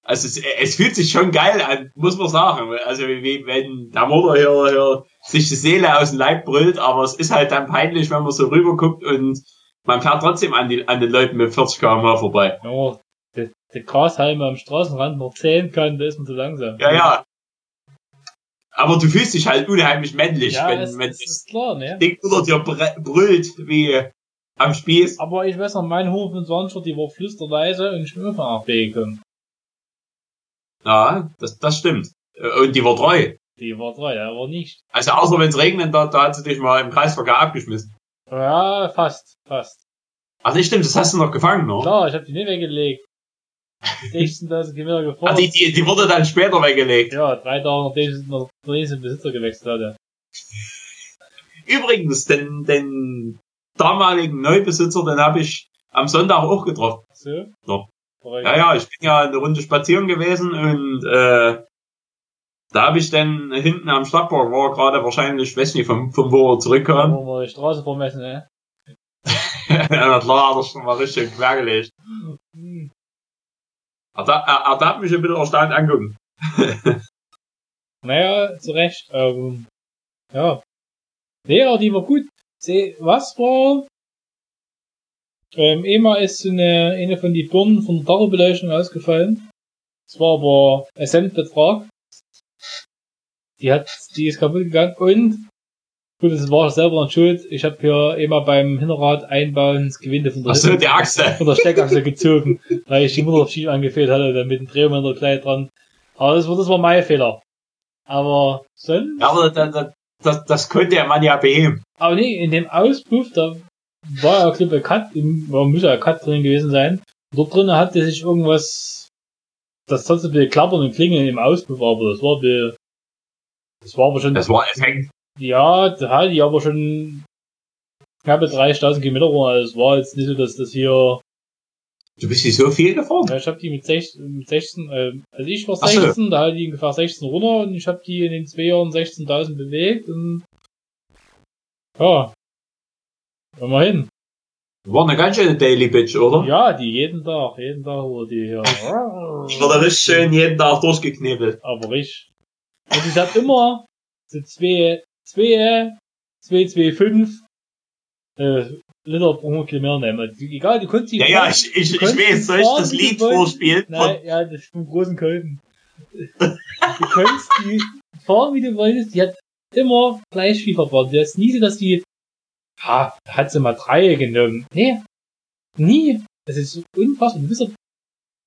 [SPEAKER 3] Also es, es fühlt sich schon geil an, muss man sagen. Also wie, wenn der Mutter hier, hier sich die Seele aus dem Leib brüllt, aber es ist halt dann peinlich, wenn man so rüber guckt und man fährt trotzdem an, die, an den Leuten mit 40 km vorbei.
[SPEAKER 2] Ja, der, der Grashalm am Straßenrand noch zählen kann, da ist man zu langsam.
[SPEAKER 3] Ja, ja. Aber du fühlst dich halt unheimlich männlich,
[SPEAKER 2] Ja,
[SPEAKER 3] wenn,
[SPEAKER 2] es,
[SPEAKER 3] wenn
[SPEAKER 2] es ist klar, ne?
[SPEAKER 3] Ding unter dir br- brüllt wie am Spieß.
[SPEAKER 2] Aber ich weiß noch, mein 125er, die war flüsterleise und gekommen.
[SPEAKER 3] Ja, das, das stimmt. Und die war treu.
[SPEAKER 2] Die war drei, ja, war nicht.
[SPEAKER 3] Also außer wenn es regnet, da, da hat sie dich mal im Kreisverkehr abgeschmissen.
[SPEAKER 2] Ja, fast, fast.
[SPEAKER 3] Ach, das stimmt, das hast du noch gefangen, ne?
[SPEAKER 2] Klar, ich hab die nicht weggelegt. 16.000 Kilometer
[SPEAKER 3] Ah,
[SPEAKER 2] gefahren.
[SPEAKER 3] die, die, die wurde dann später weggelegt.
[SPEAKER 2] Ja, drei Tage nachdem ich noch den Besitzer gewechselt hatte.
[SPEAKER 3] Übrigens, den, den damaligen Neubesitzer, den habe ich am Sonntag auch getroffen.
[SPEAKER 2] So?
[SPEAKER 3] Ja.
[SPEAKER 2] Verrückt.
[SPEAKER 3] Ja, ja, ich bin ja eine Runde spazieren gewesen und äh, da habe ich dann hinten am Stadtpark, war gerade wahrscheinlich, weiß nicht, vom, vom wo er zurückkam.
[SPEAKER 2] wollen wir die Straße vermessen, ne?
[SPEAKER 3] Na klar, hat er schon mal richtig quergelegt. Er, da- er, er darf mich ein bisschen erstaunt angucken.
[SPEAKER 2] Naja, zu Recht. Ähm, ja. Nee, aber die war gut. Was war? Ähm, einmal ist so eine, eine von die Birnen von der Dachbeleuchtung ausgefallen. Das war aber ein Centbetrag. Die hat, die ist kaputt gegangen und gut, das war selber nicht schuld. Ich habe hier einmal beim Hinterrad einbauen das Gewinde von der,
[SPEAKER 3] so, Achse.
[SPEAKER 2] von der Steckachse gezogen, weil ich die Mutter schief angefehlt hatte, dann mit dem Drehmoment gleich dran. Aber das war, das war mein Fehler. Aber sonst?
[SPEAKER 3] Ja, aber das, das, das, das konnte der Mann ja beheben.
[SPEAKER 2] Aber nee, in dem Auspuff, da war ja, glaube ich, ein Cut, im- war, muss ja ein Cut drin gewesen sein. Dort drin hatte sich irgendwas, das sonst ein bisschen klappern und klingeln im Auspuff, aber das war ein bisschen, das war aber schon,
[SPEAKER 3] Das war Effekt.
[SPEAKER 2] ja, da hatte ich aber schon knappe 30.000 Kilometer rum, also es war jetzt nicht so, dass das hier,
[SPEAKER 3] Du bist nicht so viel gefahren.
[SPEAKER 2] ja, ich habe die mit 16, mit 16 äh, also ich war
[SPEAKER 3] Ach so.
[SPEAKER 2] 16, da hatte die ungefähr 16 runter und ich habe die in den zwei Jahren 16.000 bewegt und ja, immerhin.
[SPEAKER 3] War eine ganz schöne Daily Bitch, oder?
[SPEAKER 2] Ja, die jeden Tag, jeden Tag wurde die hier.
[SPEAKER 3] Ich wurde richtig schön jeden Tag durchgeknebelt.
[SPEAKER 2] Aber richtig. Und ich hab immer so zwei, zwei, zwei, zwei, fünf, äh, Liter pro 100 Kilometer nehmen. Also, egal, du konntest die
[SPEAKER 3] Ja, ja, ich, ich, ich weiß, soll ich das Lied vorspielen?
[SPEAKER 2] Nein, ja, das ist vom großen Kolben. Du konntest die fahren, wie du wolltest. Die hat immer gleich viel verbraucht. Das ist nie so, dass die, ha, hat sie mal drei genommen. Nee, nie. Das ist unfassbar. Du bist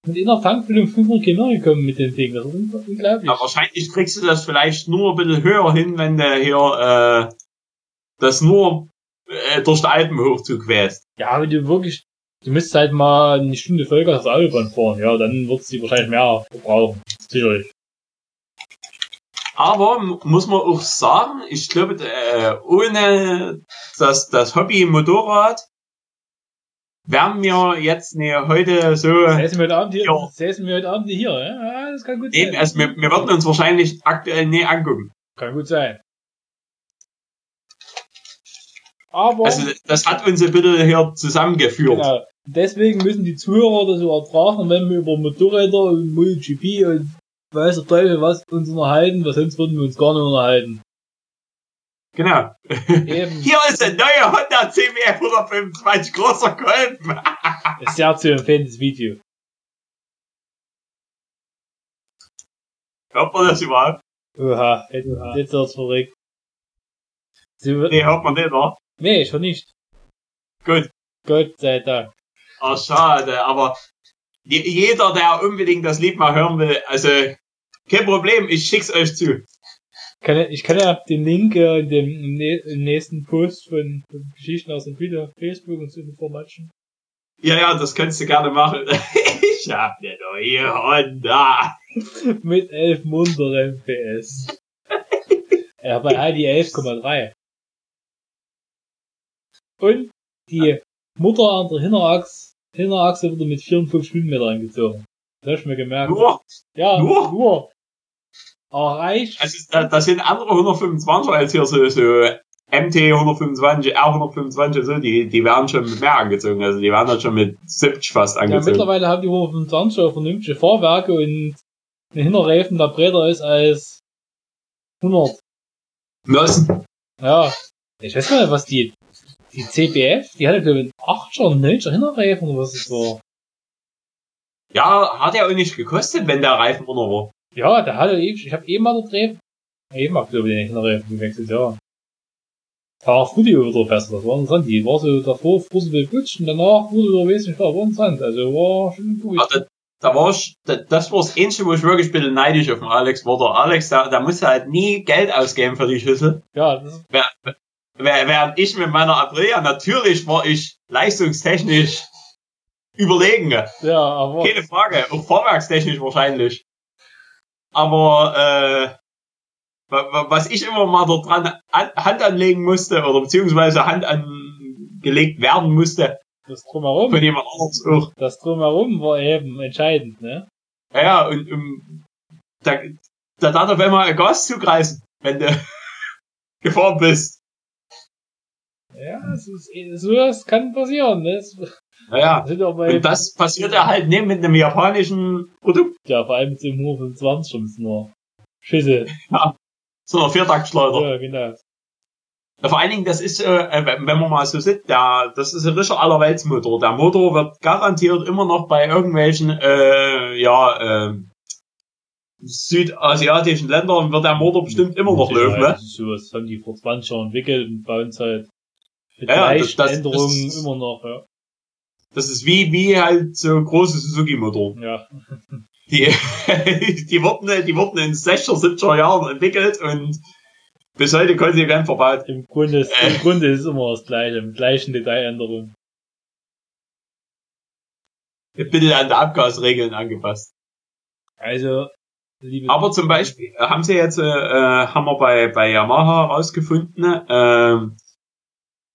[SPEAKER 2] doch mit einer Tankfüllung 500 Kilometer gekommen mit dem Ding. Das ist un- unglaublich.
[SPEAKER 3] Ja, wahrscheinlich kriegst du das vielleicht nur ein bisschen höher hin, wenn du hier äh, das nur äh, durch die Alpen hochzuquäst.
[SPEAKER 2] Ja, aber du wirklich, du müsstest halt mal eine Stunde auf der Autobahn fahren. Ja, dann wird sie wahrscheinlich mehr verbrauchen. Sicherlich.
[SPEAKER 3] Aber muss man auch sagen, ich glaube, äh, ohne das, das Hobby Motorrad wären wir jetzt ne, heute so,
[SPEAKER 2] Säßen wir heute Abend hier,
[SPEAKER 3] Ja.
[SPEAKER 2] säßen wir heute Abend hier, ja? ja das kann gut
[SPEAKER 3] eben,
[SPEAKER 2] sein.
[SPEAKER 3] also wir, wir würden uns wahrscheinlich aktuell nie angucken.
[SPEAKER 2] Kann gut sein. Aber,
[SPEAKER 3] Also das hat uns ein bisschen hier zusammengeführt.
[SPEAKER 2] genau, deswegen müssen die Zuhörer das so ertragen, wenn wir über Motorräder und MotoGP und weiß der Teufel was uns unterhalten, weil sonst würden wir uns gar nicht unterhalten.
[SPEAKER 3] Genau.
[SPEAKER 2] Eben,
[SPEAKER 3] Hier ist ein neuer Honda CBR 125 großer Kolben.
[SPEAKER 2] ist sehr zu empfehlendes Video.
[SPEAKER 3] Hört man das überhaupt?
[SPEAKER 2] Oha, jetzt, jetzt wird's verrückt. Sie,
[SPEAKER 3] Nee, hört man nicht, oder?
[SPEAKER 2] nee, schon nicht.
[SPEAKER 3] Gut.
[SPEAKER 2] Gott sei Dank.
[SPEAKER 3] Ah, schade, aber je- jeder, der unbedingt das Lied mal hören will, also kein Problem, ich schick's euch zu.
[SPEAKER 2] Kann, ja- ich kann ja den Link äh, in dem im, nä- im nächsten Post von, von Geschichten aus dem auf Facebook und so informatschen.
[SPEAKER 3] Ja, ja, das kannst du gerne machen. ich hab ne neue Honda.
[SPEAKER 2] Mit 11 munteren PS. ja, bei die 11,3. Und die Mutter an der Hinterachse, Hinterachse wurde mit 54 Stundenmeter angezogen. Das hab ich mir gemerkt.
[SPEAKER 3] Nur,
[SPEAKER 2] ja,
[SPEAKER 3] nur?
[SPEAKER 2] nur. Erreicht.
[SPEAKER 3] Also, da, das sind andere 125er als hier so, so MT 125, R 125, so, die, die werden schon mit mehr angezogen. Also, die werden dann schon mit 70 fast
[SPEAKER 2] Ja,
[SPEAKER 3] angezogen.
[SPEAKER 2] mittlerweile haben die 125 auch vernünftige Fahrwerke und ein Hinterreifen, der breiter ist als 100.
[SPEAKER 3] Müssen.
[SPEAKER 2] Ja. Ich weiß gar nicht, was die, die CBF, die hatte glaube ich einen 8er, 9er Hinterreifen oder was es war.
[SPEAKER 3] Ja, hat ja auch nicht gekostet, wenn der Reifen runter war.
[SPEAKER 2] Ja, der hatte ewig, ich habe eh mal da Reifen, eben mal glaube ich den Hinterreifen gewechselt, ja. Tag Studio wieder besser, das war interessant. Die war so davor, Butsch und danach wurde wieder wesentlich besser, war interessant. Also war schon gut.
[SPEAKER 3] Ja, da, da war ich, da, das war das Einzige, wo ich wirklich ein bisschen neidisch auf den Alex war. Der Alex, der, der musste halt nie Geld ausgeben für die Schüssel.
[SPEAKER 2] Ja, das,
[SPEAKER 3] wer- Während ich mit meiner Aprilia, natürlich war ich leistungstechnisch überlegen.
[SPEAKER 2] ja, aber
[SPEAKER 3] Keine Frage, auch fahrwerkstechnisch wahrscheinlich. Aber äh, wa- wa- was ich immer mal dort dran an, Hand anlegen musste oder beziehungsweise Hand angelegt werden musste
[SPEAKER 2] das drumherum,
[SPEAKER 3] von jemand auch.
[SPEAKER 2] das drumherum war eben entscheidend, ne?
[SPEAKER 3] Ja, ja, und um, da, da darf auf einmal ein Gas zugreifen, wenn du gefahren bist.
[SPEAKER 2] Ja, es ist, so das kann passieren, ne?
[SPEAKER 3] Naja, und das passiert ja halt nicht mit einem japanischen Produkt,
[SPEAKER 2] ja, vor allem zum 125 schon nur Schüsse.
[SPEAKER 3] sondern Viertaktschleuder.
[SPEAKER 2] Ja, genau.
[SPEAKER 3] Ja, Vor allen Dingen, das ist, äh, wenn wenn man mal so sieht, der, das ist ein richtiger Allerweltsmotor. Der Motor wird garantiert immer noch bei irgendwelchen, äh, ja, äh, südasiatischen Ländern wird der Motor bestimmt immer noch
[SPEAKER 2] Ja,
[SPEAKER 3] laufen, ne?
[SPEAKER 2] das ist so, das haben die vor 20 Jahren entwickelt und bei uns halt mit
[SPEAKER 3] Ja,
[SPEAKER 2] Änderungen immer noch, ja.
[SPEAKER 3] Das ist wie, wie halt so große Suzuki-Motoren.
[SPEAKER 2] ja.
[SPEAKER 3] Die, die wurden, die wurden in 60er, 70er Jahren entwickelt und bis heute konsequent verbaut.
[SPEAKER 2] Im Grunde ist,
[SPEAKER 3] Äh.
[SPEAKER 2] im Grunde ist es immer das gleiche, mit gleichen Detailänderungen.
[SPEAKER 3] Ein bisschen an die Abgasregeln angepasst.
[SPEAKER 2] Also, liebe
[SPEAKER 3] Aber zum Beispiel äh, haben sie jetzt, äh, äh, haben wir bei, bei Yamaha herausgefunden, ähm,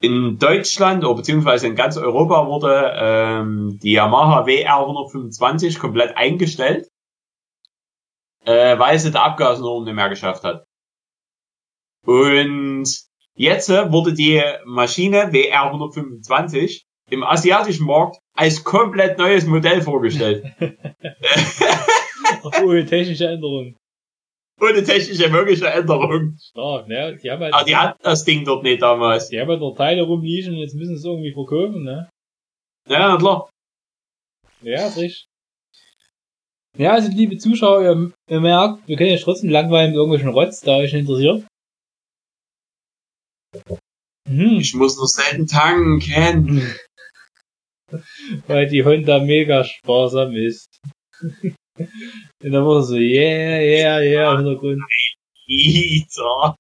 [SPEAKER 3] in Deutschland oder beziehungsweise in ganz Europa wurde ähm, die Yamaha WR 125 komplett eingestellt, äh, weil sie die Abgasnorm nicht mehr geschafft hat. Und jetzt äh, wurde die Maschine WR 125 im asiatischen Markt als komplett neues Modell vorgestellt.
[SPEAKER 2] ohne technische Änderungen.
[SPEAKER 3] Ohne technische mögliche Änderung.
[SPEAKER 2] Stark, ne? Die haben halt,
[SPEAKER 3] Aber die hatten das Ding dort nicht damals.
[SPEAKER 2] die haben halt noch Teile rumliegen und jetzt müssen sie es irgendwie verkaufen, ne?
[SPEAKER 3] Ja, na klar.
[SPEAKER 2] Ja, ist richtig. Ja, also liebe Zuschauer, ihr, ihr merkt, wir können ja trotzdem langweilen mit irgendwelchen Rotz, da euch interessiert. Hm,
[SPEAKER 3] Ich muss nur selten tanken.
[SPEAKER 2] weil die Honda mega sparsam ist. Und dann wurde so, yeah, yeah, yeah, im Hintergrund.
[SPEAKER 3] Liter.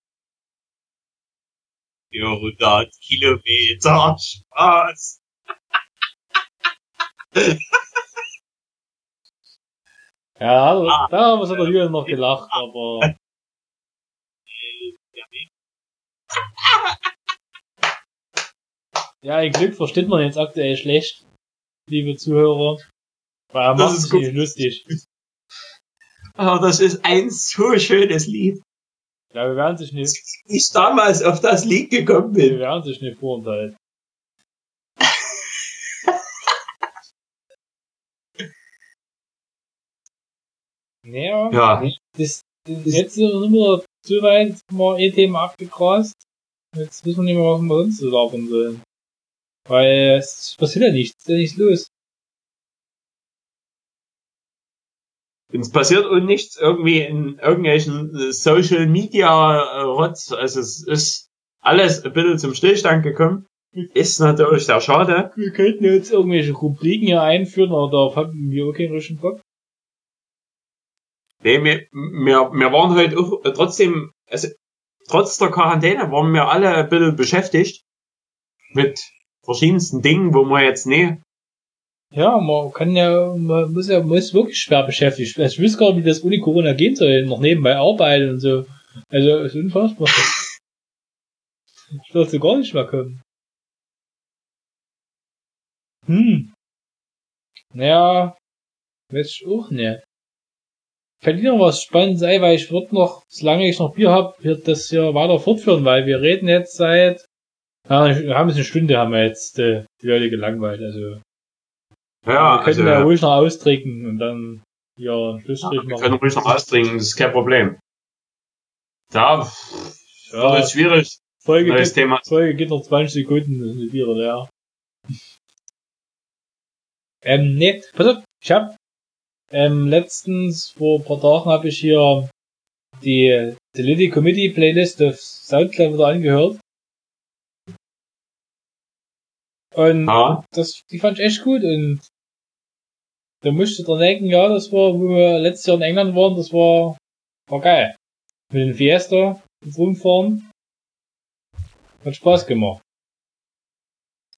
[SPEAKER 3] Für 100 Kilometer Spaß.
[SPEAKER 2] Ja,
[SPEAKER 3] Ah.
[SPEAKER 2] da haben wir wieder noch gelacht, aber ja, ein Glück versteht man jetzt aktuell schlecht, liebe Zuhörer. Er
[SPEAKER 3] Das ist gut.
[SPEAKER 2] lustig.
[SPEAKER 3] Aber das ist ein so schönes Lied.
[SPEAKER 2] Ja, wir werden sich nicht,
[SPEAKER 3] Wie ich damals auf das Lied gekommen
[SPEAKER 2] wir
[SPEAKER 3] bin.
[SPEAKER 2] werden sich nicht vorenthalten. Naja,
[SPEAKER 3] Ja.
[SPEAKER 2] das, das jetzt sind wir zu weit mal ein Thema abgegrast. Jetzt wissen wir nicht mehr, was wir sonst so labern sollen. Weil es passiert ja nichts, ist ja nichts los.
[SPEAKER 3] Es passiert und nichts irgendwie in irgendwelchen äh, Social Media äh, Rotz. Also es ist alles ein bisschen zum Stillstand gekommen. Ist natürlich sehr schade.
[SPEAKER 2] Wir könnten jetzt irgendwelche Rubriken hier einführen, aber darauf haben wir auch keinen richtigen Bock.
[SPEAKER 3] Nee, wir, wir, wir waren heute auch äh, trotzdem, also trotz der Quarantäne waren wir alle ein bisschen beschäftigt mit verschiedensten Dingen, wo wir jetzt nee,
[SPEAKER 2] Ja, man kann ja, man muss ja, man ist wirklich schwer beschäftigt. Ich wüsste gar nicht, wie das ohne Corona gehen soll, noch nebenbei arbeiten und so. Also, ist unfassbar. Ich würde gar nicht mehr kommen. Hm. Naja, weiß ich auch nicht. fällt dir noch was Spannendes ein, weil ich würde noch, solange ich noch Bier habe, wird das hier weiter fortführen, weil wir reden jetzt seit, ja, wir haben jetzt eine Stunde, haben wir jetzt äh, die Leute gelangweilt, also
[SPEAKER 3] Ja,
[SPEAKER 2] wir
[SPEAKER 3] also,
[SPEAKER 2] können ja ruhig noch austrinken und dann hier einen
[SPEAKER 3] ja,
[SPEAKER 2] Schlussstrich
[SPEAKER 3] wir
[SPEAKER 2] machen.
[SPEAKER 3] können ruhig noch austrinken, das ist kein Problem. Da wird
[SPEAKER 2] Ja,
[SPEAKER 3] es schwierig,
[SPEAKER 2] Folge,
[SPEAKER 3] neues
[SPEAKER 2] geht,
[SPEAKER 3] Thema.
[SPEAKER 2] Folge geht noch 20 Sekunden, das sind die Biere leer. ähm, nee, pass auf, ich hab, ähm, letztens, vor ein paar Tagen habe ich hier die Deleted Committee Playlist auf Soundcloud wieder angehört. Und
[SPEAKER 3] Ja,
[SPEAKER 2] das, die fand ich echt gut und da musste ich dran denken, ja, das war, wo wir letztes Jahr in England waren, das war, war geil. Mit dem Fiesta, rumfahren. Hat Spaß gemacht.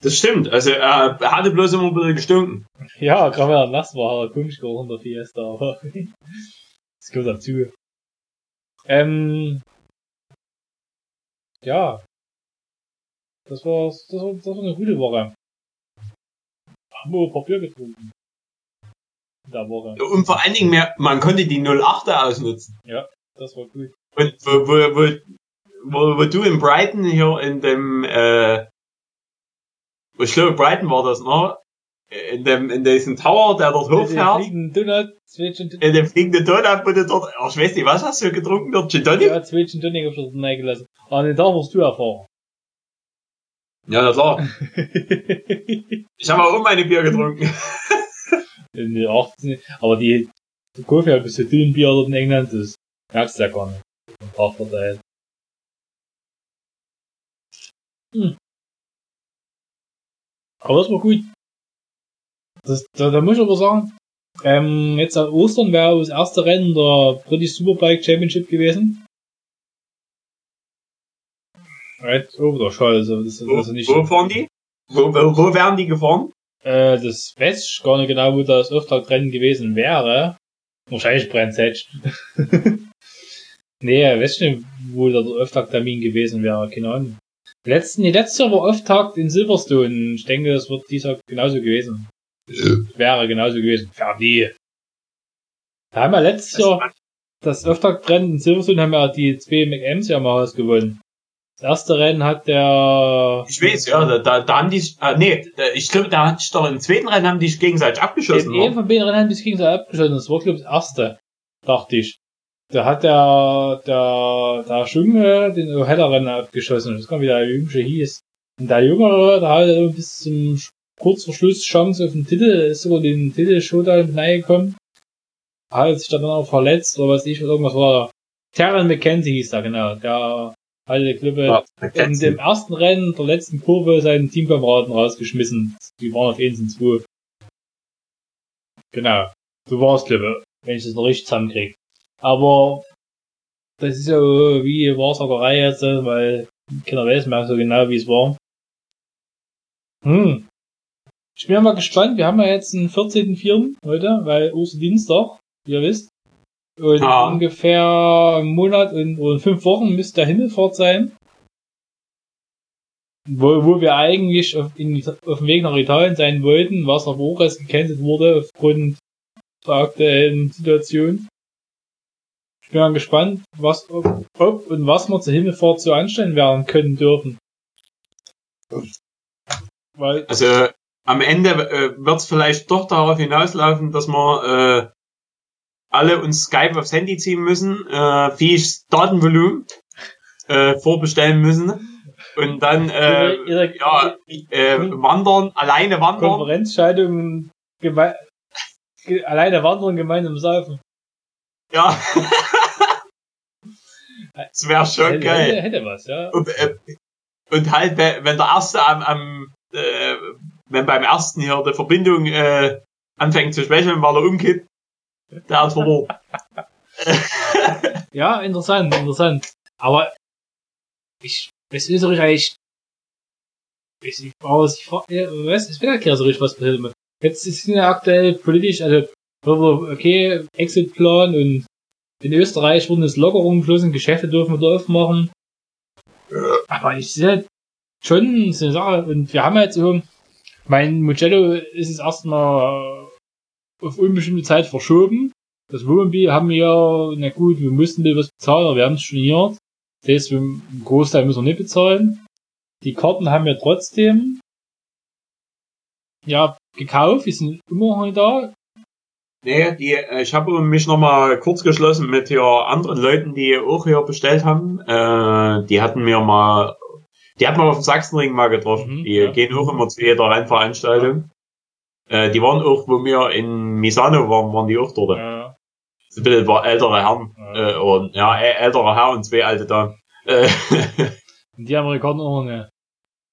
[SPEAKER 3] das stimmt. Also er, er hatte bloß immer ein bisschen gestunken.
[SPEAKER 2] Ja, gerade wenn er nass war, hat er komisch gerochen, der Fiesta, aber das gehört dazu. Ähm, ja. Das war, das war, das war eine gute Woche. Haben wir Bier getrunken. In der Woche.
[SPEAKER 3] Und vor allen Dingen, mehr, man konnte die 08er ausnutzen.
[SPEAKER 2] Das war gut.
[SPEAKER 3] Und wo, wo, wo, wo, wo du in Brighton hier in dem, äh, wo ich glaube, Brighton war das, ne? In dem, in diesem Tower, der dort
[SPEAKER 2] Mit dem
[SPEAKER 3] hochfährt,
[SPEAKER 2] fliegenden Donut,
[SPEAKER 3] in dem fliegenden Donut, wo du dort, oh, ich weiß nicht, was hast du getrunken dort? Gin Tonic?
[SPEAKER 2] ja, Zwetschgen Tonic hab ich dort reingelassen. Aber den Tag wirst du erfahren.
[SPEAKER 3] Ja, na klar. Ich habe auch meine Bier getrunken.
[SPEAKER 2] in den 18. Aber die, Kaffee hat bis zu dünn Bier dort in England, das merkst du ja gar nicht. Ein paar verteilt. Hm. Aber das war gut. Das, da, da muss ich aber sagen, ähm, jetzt an Ostern wäre das erste Rennen der British Superbike Championship gewesen. Right over der also das ist
[SPEAKER 3] Wo,
[SPEAKER 2] also nicht.
[SPEAKER 3] wo fahren die? Wo, wo, wo wären die gefahren?
[SPEAKER 2] Äh, das weiß ich gar nicht genau, wo das Auftaktrennen gewesen wäre. Wahrscheinlich Brandsetsch. nee, weiß ich nicht, wo der Auftakttermin gewesen wäre, keine Ahnung. Letzten, die letzte Jahr war Auftakt in Silverstone. Ich denke, das wird dieser genauso gewesen. Wäre genauso gewesen. Ferdi. Da haben wir letztes Jahr das Auftaktrennen in Silverstone haben ja die zwei McMs ja mal gewonnen. Das erste Rennen hat der
[SPEAKER 3] Ich weiß, ja, da, da, da haben die, äh, nee, da- ich glaube, da hat sich doch im zweiten Rennen haben die sich gegenseitig abgeschossen.
[SPEAKER 2] In einem
[SPEAKER 3] oder?
[SPEAKER 2] von beiden Rennen haben die sich gegenseitig abgeschossen. Das war, glaube ich, das erste. Dachte ich. Da hat der, der, der Junge den O'Heller-Rennen abgeschossen. Ich weiß gar nicht, wie der Jüngste hieß. Und der Jüngere, der hatte bis zum kurz vor Schluss Chance auf den Titel, ist sogar den Titel Showdown hineingekommen. Hat sich dann auch verletzt, oder was ich, irgendwas war. Terran McKenzie hieß er, genau. Der hatte, glaube
[SPEAKER 3] Ja,
[SPEAKER 2] in dem ersten Rennen der letzten Kurve seinen Teamkameraden rausgeschmissen. Die waren auf 1 und 2. Genau. So war's, ich, wenn ich das noch richtig zusammenkriege. Aber das ist ja wie Wahrsagerei jetzt, weil keiner weiß mehr so genau, wie es war. Hm. Ich bin ja mal gespannt. Wir haben ja jetzt den 14.04. heute, weil Osterdienstag, wie ihr wisst. Und
[SPEAKER 3] Ja.
[SPEAKER 2] ungefähr einen Monat und, fünf Wochen müsste der Himmelfahrt sein. Wo, wo wir eigentlich auf, in, auf dem Weg nach Italien sein wollten, was nach Boris gecancelt wurde aufgrund der aktuellen Situation. Ich bin gespannt, was, ob, ob und was wir zur Himmelfahrt so anstellen werden können dürfen. Weil,
[SPEAKER 3] Also am Ende äh, wird es vielleicht doch darauf hinauslaufen, dass wir äh, alle uns Skype aufs Handy ziehen müssen, äh, fähiges Datenvolumen äh, vorbestellen müssen und dann äh,
[SPEAKER 2] ihre, ihre
[SPEAKER 3] ja, äh, wandern, alleine wandern.
[SPEAKER 2] Konferenzscheidung geme ge alleine wandern, gemeinsam saufen.
[SPEAKER 3] Ja. das wäre schon
[SPEAKER 2] hätte,
[SPEAKER 3] geil.
[SPEAKER 2] Hätte, hätte was, ja.
[SPEAKER 3] Und, äh, und halt, wenn wenn der erste am, am äh, wenn beim ersten hier die Verbindung äh, anfängt zu schwächeln, weil er umkippt, der hat verloren.
[SPEAKER 2] Ja, interessant, interessant. Aber ich weiß nicht so richtig, ich, ich, aber ich, ich weiß, es wird ja so richtig was passiert. Jetzt ist ja aktuell politisch, also, okay, Exitplan und in Österreich wurden es Lockerungen beschlossen, Geschäfte dürfen wieder aufmachen. Aber ich sehe halt schon so eine Sache, und wir haben jetzt so, mein Mugello ist es erstmal auf unbestimmte Zeit verschoben. das Wohnmobil haben wir, na gut, wir mussten ein was bezahlen, aber wir haben es storniert. Das heißt, wir, einen Großteil müssen wir nicht bezahlen. Die Karten haben wir trotzdem, ja, gekauft, die sind immer noch da.
[SPEAKER 3] Nee, die, äh, ich habe mich nochmal kurz geschlossen mit hier anderen Leuten, die auch hier bestellt haben. Äh, die hatten mir mal, die hatten wir auf dem Sachsenring mal getroffen.
[SPEAKER 2] Mhm,
[SPEAKER 3] die
[SPEAKER 2] ja.
[SPEAKER 3] gehen auch immer zu jeder Rennveranstaltung. Äh, die waren auch, wo wir in Misano waren, waren die auch dort.
[SPEAKER 2] Ja,
[SPEAKER 3] So ein bisschen war ältere Herren,
[SPEAKER 2] Ja.
[SPEAKER 3] äh, und, ja, ältere Herr und zwei alte Damen. Äh,
[SPEAKER 2] und die haben ihre Karten auch noch nicht.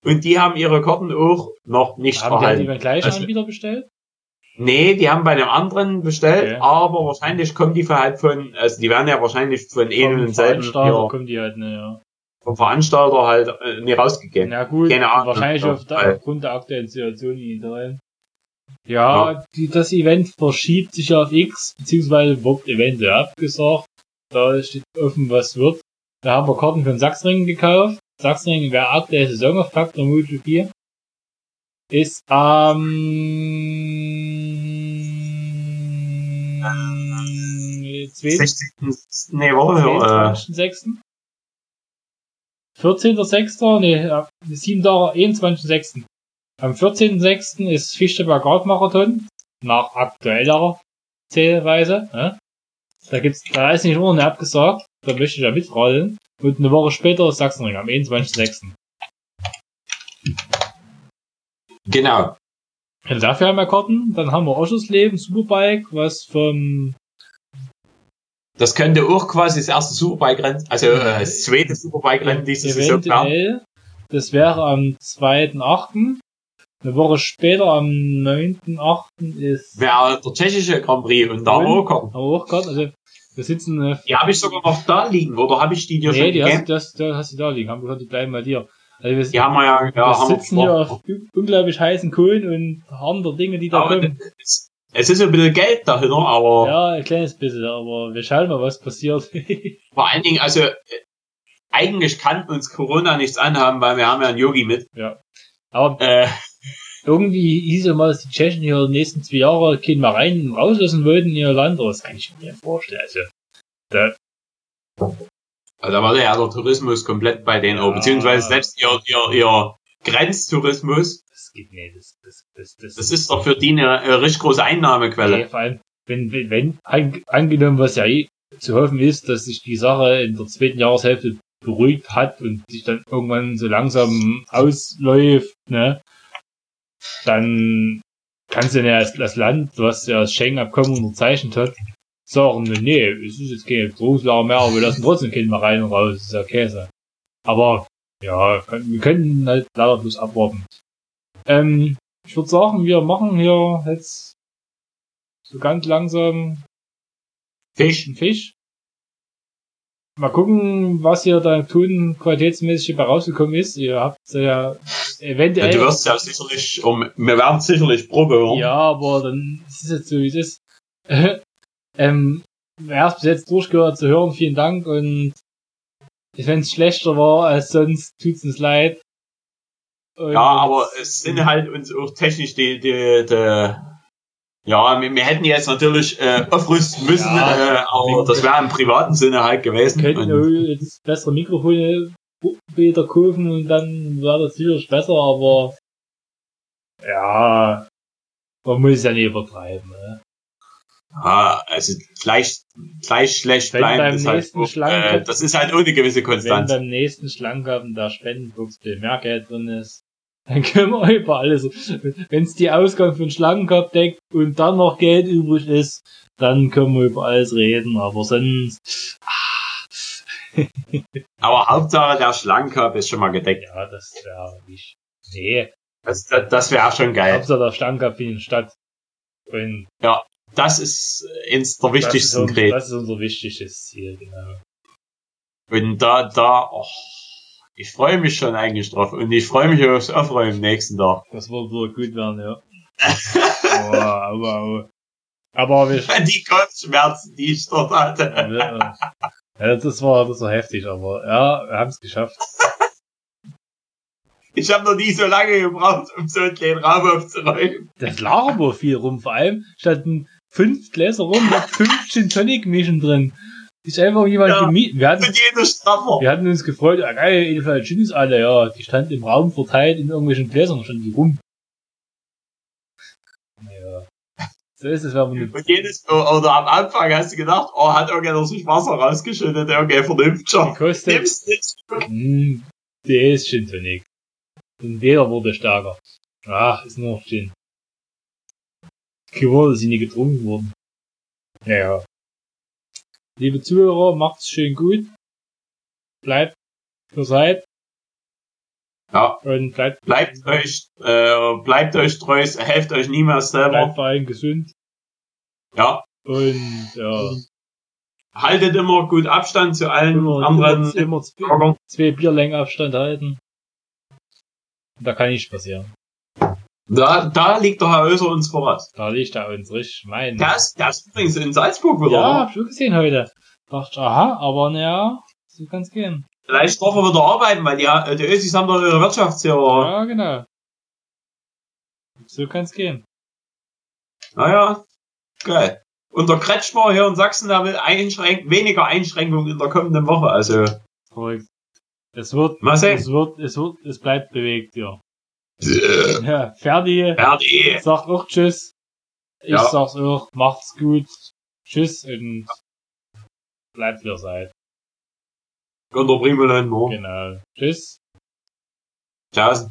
[SPEAKER 3] und die haben ihre Karten auch noch nicht
[SPEAKER 2] Haben die, die
[SPEAKER 3] erhalten.
[SPEAKER 2] beim gleichen
[SPEAKER 3] Also-
[SPEAKER 2] Anbieter bestellt?
[SPEAKER 3] Nee, die haben bei einem anderen bestellt,
[SPEAKER 2] Okay.
[SPEAKER 3] aber wahrscheinlich kommen die halt von, also die werden ja wahrscheinlich von einem
[SPEAKER 2] Vom
[SPEAKER 3] und denselben
[SPEAKER 2] Veranstalter kommen die halt, ne, ja.
[SPEAKER 3] vom Veranstalter halt äh, nie rausgegeben.
[SPEAKER 2] Na gut,
[SPEAKER 3] Keine Ahnung.
[SPEAKER 2] wahrscheinlich auf der, aufgrund der aktuellen Situation in Italien. Ja, Die, das Event verschiebt sich auf X, beziehungsweise wird eventuell abgesagt. Da steht offen, was wird. Da haben wir Karten für den Sachsring gekauft. Sachsring wäre aktuell Saisonauftakt der MotoGP. Ist am ähm,
[SPEAKER 3] 16. Nee, warte, äh,
[SPEAKER 2] 22.06. 14.06. Nee, äh, 7 Tage, 21.06. Am 14.06. ist Fischteberg Radmarathon. Nach aktuellerer Zählweise. Ne? Da gibt's, da ist nicht nur eine abgesagt. Da möchte ich ja mitrollen. Und eine Woche später ist Sachsenring am 21.06.
[SPEAKER 3] genau.
[SPEAKER 2] Ja, dafür haben wir Karten. Dann haben wir Oschersleben, Superbike, was vom
[SPEAKER 3] Das könnte auch quasi das erste Superbike-Rennen, also äh, das zweite Superbike-Rennen diese Saison werden.
[SPEAKER 2] das wäre am 2.8. Eine Woche später, am 9.8. ist
[SPEAKER 3] Wäre der tschechische Grand Prix und da wir Karten.
[SPEAKER 2] haben wir auch Karten. Also, wir sitzen, äh,
[SPEAKER 3] Die habe ich sogar noch da liegen, oder habe ich die dir
[SPEAKER 2] nee,
[SPEAKER 3] schon
[SPEAKER 2] die hast,
[SPEAKER 3] gegeben?
[SPEAKER 2] das, da hast du da liegen. Haben wir gesagt, die bleiben bei dir. Also wir,
[SPEAKER 3] Die haben wir ja, ja,
[SPEAKER 2] wir
[SPEAKER 3] haben wir
[SPEAKER 2] sitzen hier
[SPEAKER 3] gesprochen.
[SPEAKER 2] auf un- unglaublich heißen Kohlen und haben da Dinge, die da
[SPEAKER 3] Aber
[SPEAKER 2] kommen.
[SPEAKER 3] es, es ist ein bisschen Geld dahinter, aber
[SPEAKER 2] Ja, ein kleines bisschen, aber wir schauen mal, was passiert.
[SPEAKER 3] vor allen Dingen, also eigentlich kann uns Corona nichts anhaben, weil wir haben ja einen Yogi mit.
[SPEAKER 2] aber
[SPEAKER 3] Äh,
[SPEAKER 2] irgendwie hieß ja mal, dass die Tschechen hier die nächsten zwei Jahre keinen mehr rein und rauslassen wollten in ihr Land. Das kann ich mir vorstellen. Also, da,
[SPEAKER 3] also da war ja der Tourismus komplett bei denen,
[SPEAKER 2] Ja.
[SPEAKER 3] beziehungsweise selbst ihr, ihr, ihr Grenztourismus,
[SPEAKER 2] das geht nicht. Das, das, das, das,
[SPEAKER 3] das ist doch für die eine, eine richtig große Einnahmequelle.
[SPEAKER 2] Okay, vor allem, wenn, wenn, wenn an, angenommen, was ja eh zu hoffen ist, dass sich die Sache in der zweiten Jahreshälfte beruhigt hat und sich dann irgendwann so langsam ausläuft, ne, dann kannst du ja als, als Land, was ja das Schengen-Abkommen unterzeichnet hat, sagen, nee, es ist jetzt keine Berufslage mehr, aber wir lassen trotzdem Kind mal rein und raus, das ist ja Käse. Aber, ja, wir können halt leider bloß abwarten. Ähm, ich würde sagen, wir machen hier jetzt so ganz langsam
[SPEAKER 3] Fisch.
[SPEAKER 2] Fisch. Mal gucken, was hier da tun qualitätsmäßig bei rausgekommen ist. Ihr habt ja
[SPEAKER 3] Ja,
[SPEAKER 2] eventuell.
[SPEAKER 3] du wirst ja sicherlich, um, wir werden sicherlich Probe hören.
[SPEAKER 2] Ja, aber dann ist es jetzt so, wie es ist. ähm, wer es bis jetzt durchgehört zu hören, vielen Dank und wenn es schlechter war als sonst, tut's uns leid. Und
[SPEAKER 3] Ja, aber es sind halt uns auch technisch die, die, die ja, wir, wir hätten jetzt natürlich äh, aufrüsten müssen,
[SPEAKER 2] Ja.
[SPEAKER 3] äh, aber das wäre im privaten Sinne halt gewesen.
[SPEAKER 2] wir könnten bessere Mikrofone wieder kaufen und dann wäre das sicherlich besser, aber ja, man muss ja nicht übertreiben. Ne?
[SPEAKER 3] ja, also gleich, gleich schlecht
[SPEAKER 2] Wenn
[SPEAKER 3] bleiben ist halt äh, das ist halt ohne gewisse
[SPEAKER 2] Wenn
[SPEAKER 3] Konstanz.
[SPEAKER 2] beim nächsten Schlangenkampf der Spendenbox mehr Geld drin ist, dann können wir über alles. Wenn es die Ausgaben für den Schlangencup deckt und dann noch Geld übrig ist, dann können wir über alles reden. Aber sonst,
[SPEAKER 3] Aber Hauptsache der Schlangencup ist schon mal gedeckt.
[SPEAKER 2] ja, das wäre nicht. Nee,
[SPEAKER 3] Das, das, das wäre schon geil.
[SPEAKER 2] Hauptsache der Schlangencup findet statt. Und
[SPEAKER 3] Das ist eins der
[SPEAKER 2] das ist,
[SPEAKER 3] wichtigsten Gerät.
[SPEAKER 2] das ist unser wichtigstes Ziel, genau.
[SPEAKER 3] Und da, da, oh, ich freue mich schon eigentlich drauf. Und ich freue mich aufs Aufräumen nächsten Tag.
[SPEAKER 2] Das wird wohl gut werden, ja. aber, aber, aber, aber wir,
[SPEAKER 3] Die Kopfschmerzen, die ich dort hatte.
[SPEAKER 2] Ja, das war, das war heftig, aber ja, wir haben es geschafft.
[SPEAKER 3] Ich habe noch nie so lange gebraucht, um so einen kleinen Raum aufzuräumen.
[SPEAKER 2] Das lag aber viel rum, vor allem statt ein fünf Gläser rum, mit fünf Gin Tonic Mischen drin. Ist einfach jemand
[SPEAKER 3] Ja.
[SPEAKER 2] gemietet. Wir hatten, wir hatten uns gefreut, ja geil, Edelfall Gin ist alle, ja. Die stand im Raum verteilt in irgendwelchen Gläsern, standen die rum. Naja. So ist es, wenn man nicht
[SPEAKER 3] Und jedes, oder am Anfang hast du gedacht, oh, hat irgendwer sich Wasser rausgeschüttet, okay, vernünftiger.
[SPEAKER 2] kostet.
[SPEAKER 3] Nimmst nicht.
[SPEAKER 2] Hm, der ist Gin Tonic. Und der wurde stärker. Ach, ist nur noch Gin. Kein Wunder, dass sie nie getrunken wurden. Naja. Liebe Zuhörer, macht's schön gut. Bleibt für seid
[SPEAKER 3] Ja,
[SPEAKER 2] und bleibt,
[SPEAKER 3] bleibt euch, äh, bleibt euch treu, helft euch niemals selber.
[SPEAKER 2] bleibt vor allem gesund.
[SPEAKER 3] Ja,
[SPEAKER 2] Und ja,
[SPEAKER 3] haltet immer gut Abstand zu allen
[SPEAKER 2] immer,
[SPEAKER 3] anderen
[SPEAKER 2] immer, immer zwei, zwei Bierlängen Abstand halten. Da kann nichts passieren.
[SPEAKER 3] Da, da liegt der Herr Öser uns voraus.
[SPEAKER 2] Da liegt er uns richtig mein.
[SPEAKER 3] Der ist übrigens in Salzburg wieder.
[SPEAKER 2] Ja, hab ich schon gesehen heute. Dachte aha, aber naja, so kann's gehen.
[SPEAKER 3] Vielleicht darf er wieder arbeiten, weil die, die Ösis haben doch ihre Wirtschaftsjahre.
[SPEAKER 2] Ja, genau. So kann's gehen.
[SPEAKER 3] Naja, geil. Und der Kretschmer hier in Sachsen, der will einschränk weniger Einschränkungen in der kommenden Woche. Also,
[SPEAKER 2] Verrückt. Es wird,
[SPEAKER 3] mal sehen.
[SPEAKER 2] es wird, es wird, es bleibt bewegt, ja. Ja, Ferdi
[SPEAKER 3] Ferdi.
[SPEAKER 2] sagt auch Tschüss. Ich
[SPEAKER 3] Ja.
[SPEAKER 2] sag's auch, macht's gut. Tschüss und bleibt wie ihr seid.
[SPEAKER 3] Gunter Primelen, no.
[SPEAKER 2] Genau. Tschüss.
[SPEAKER 3] Ciao.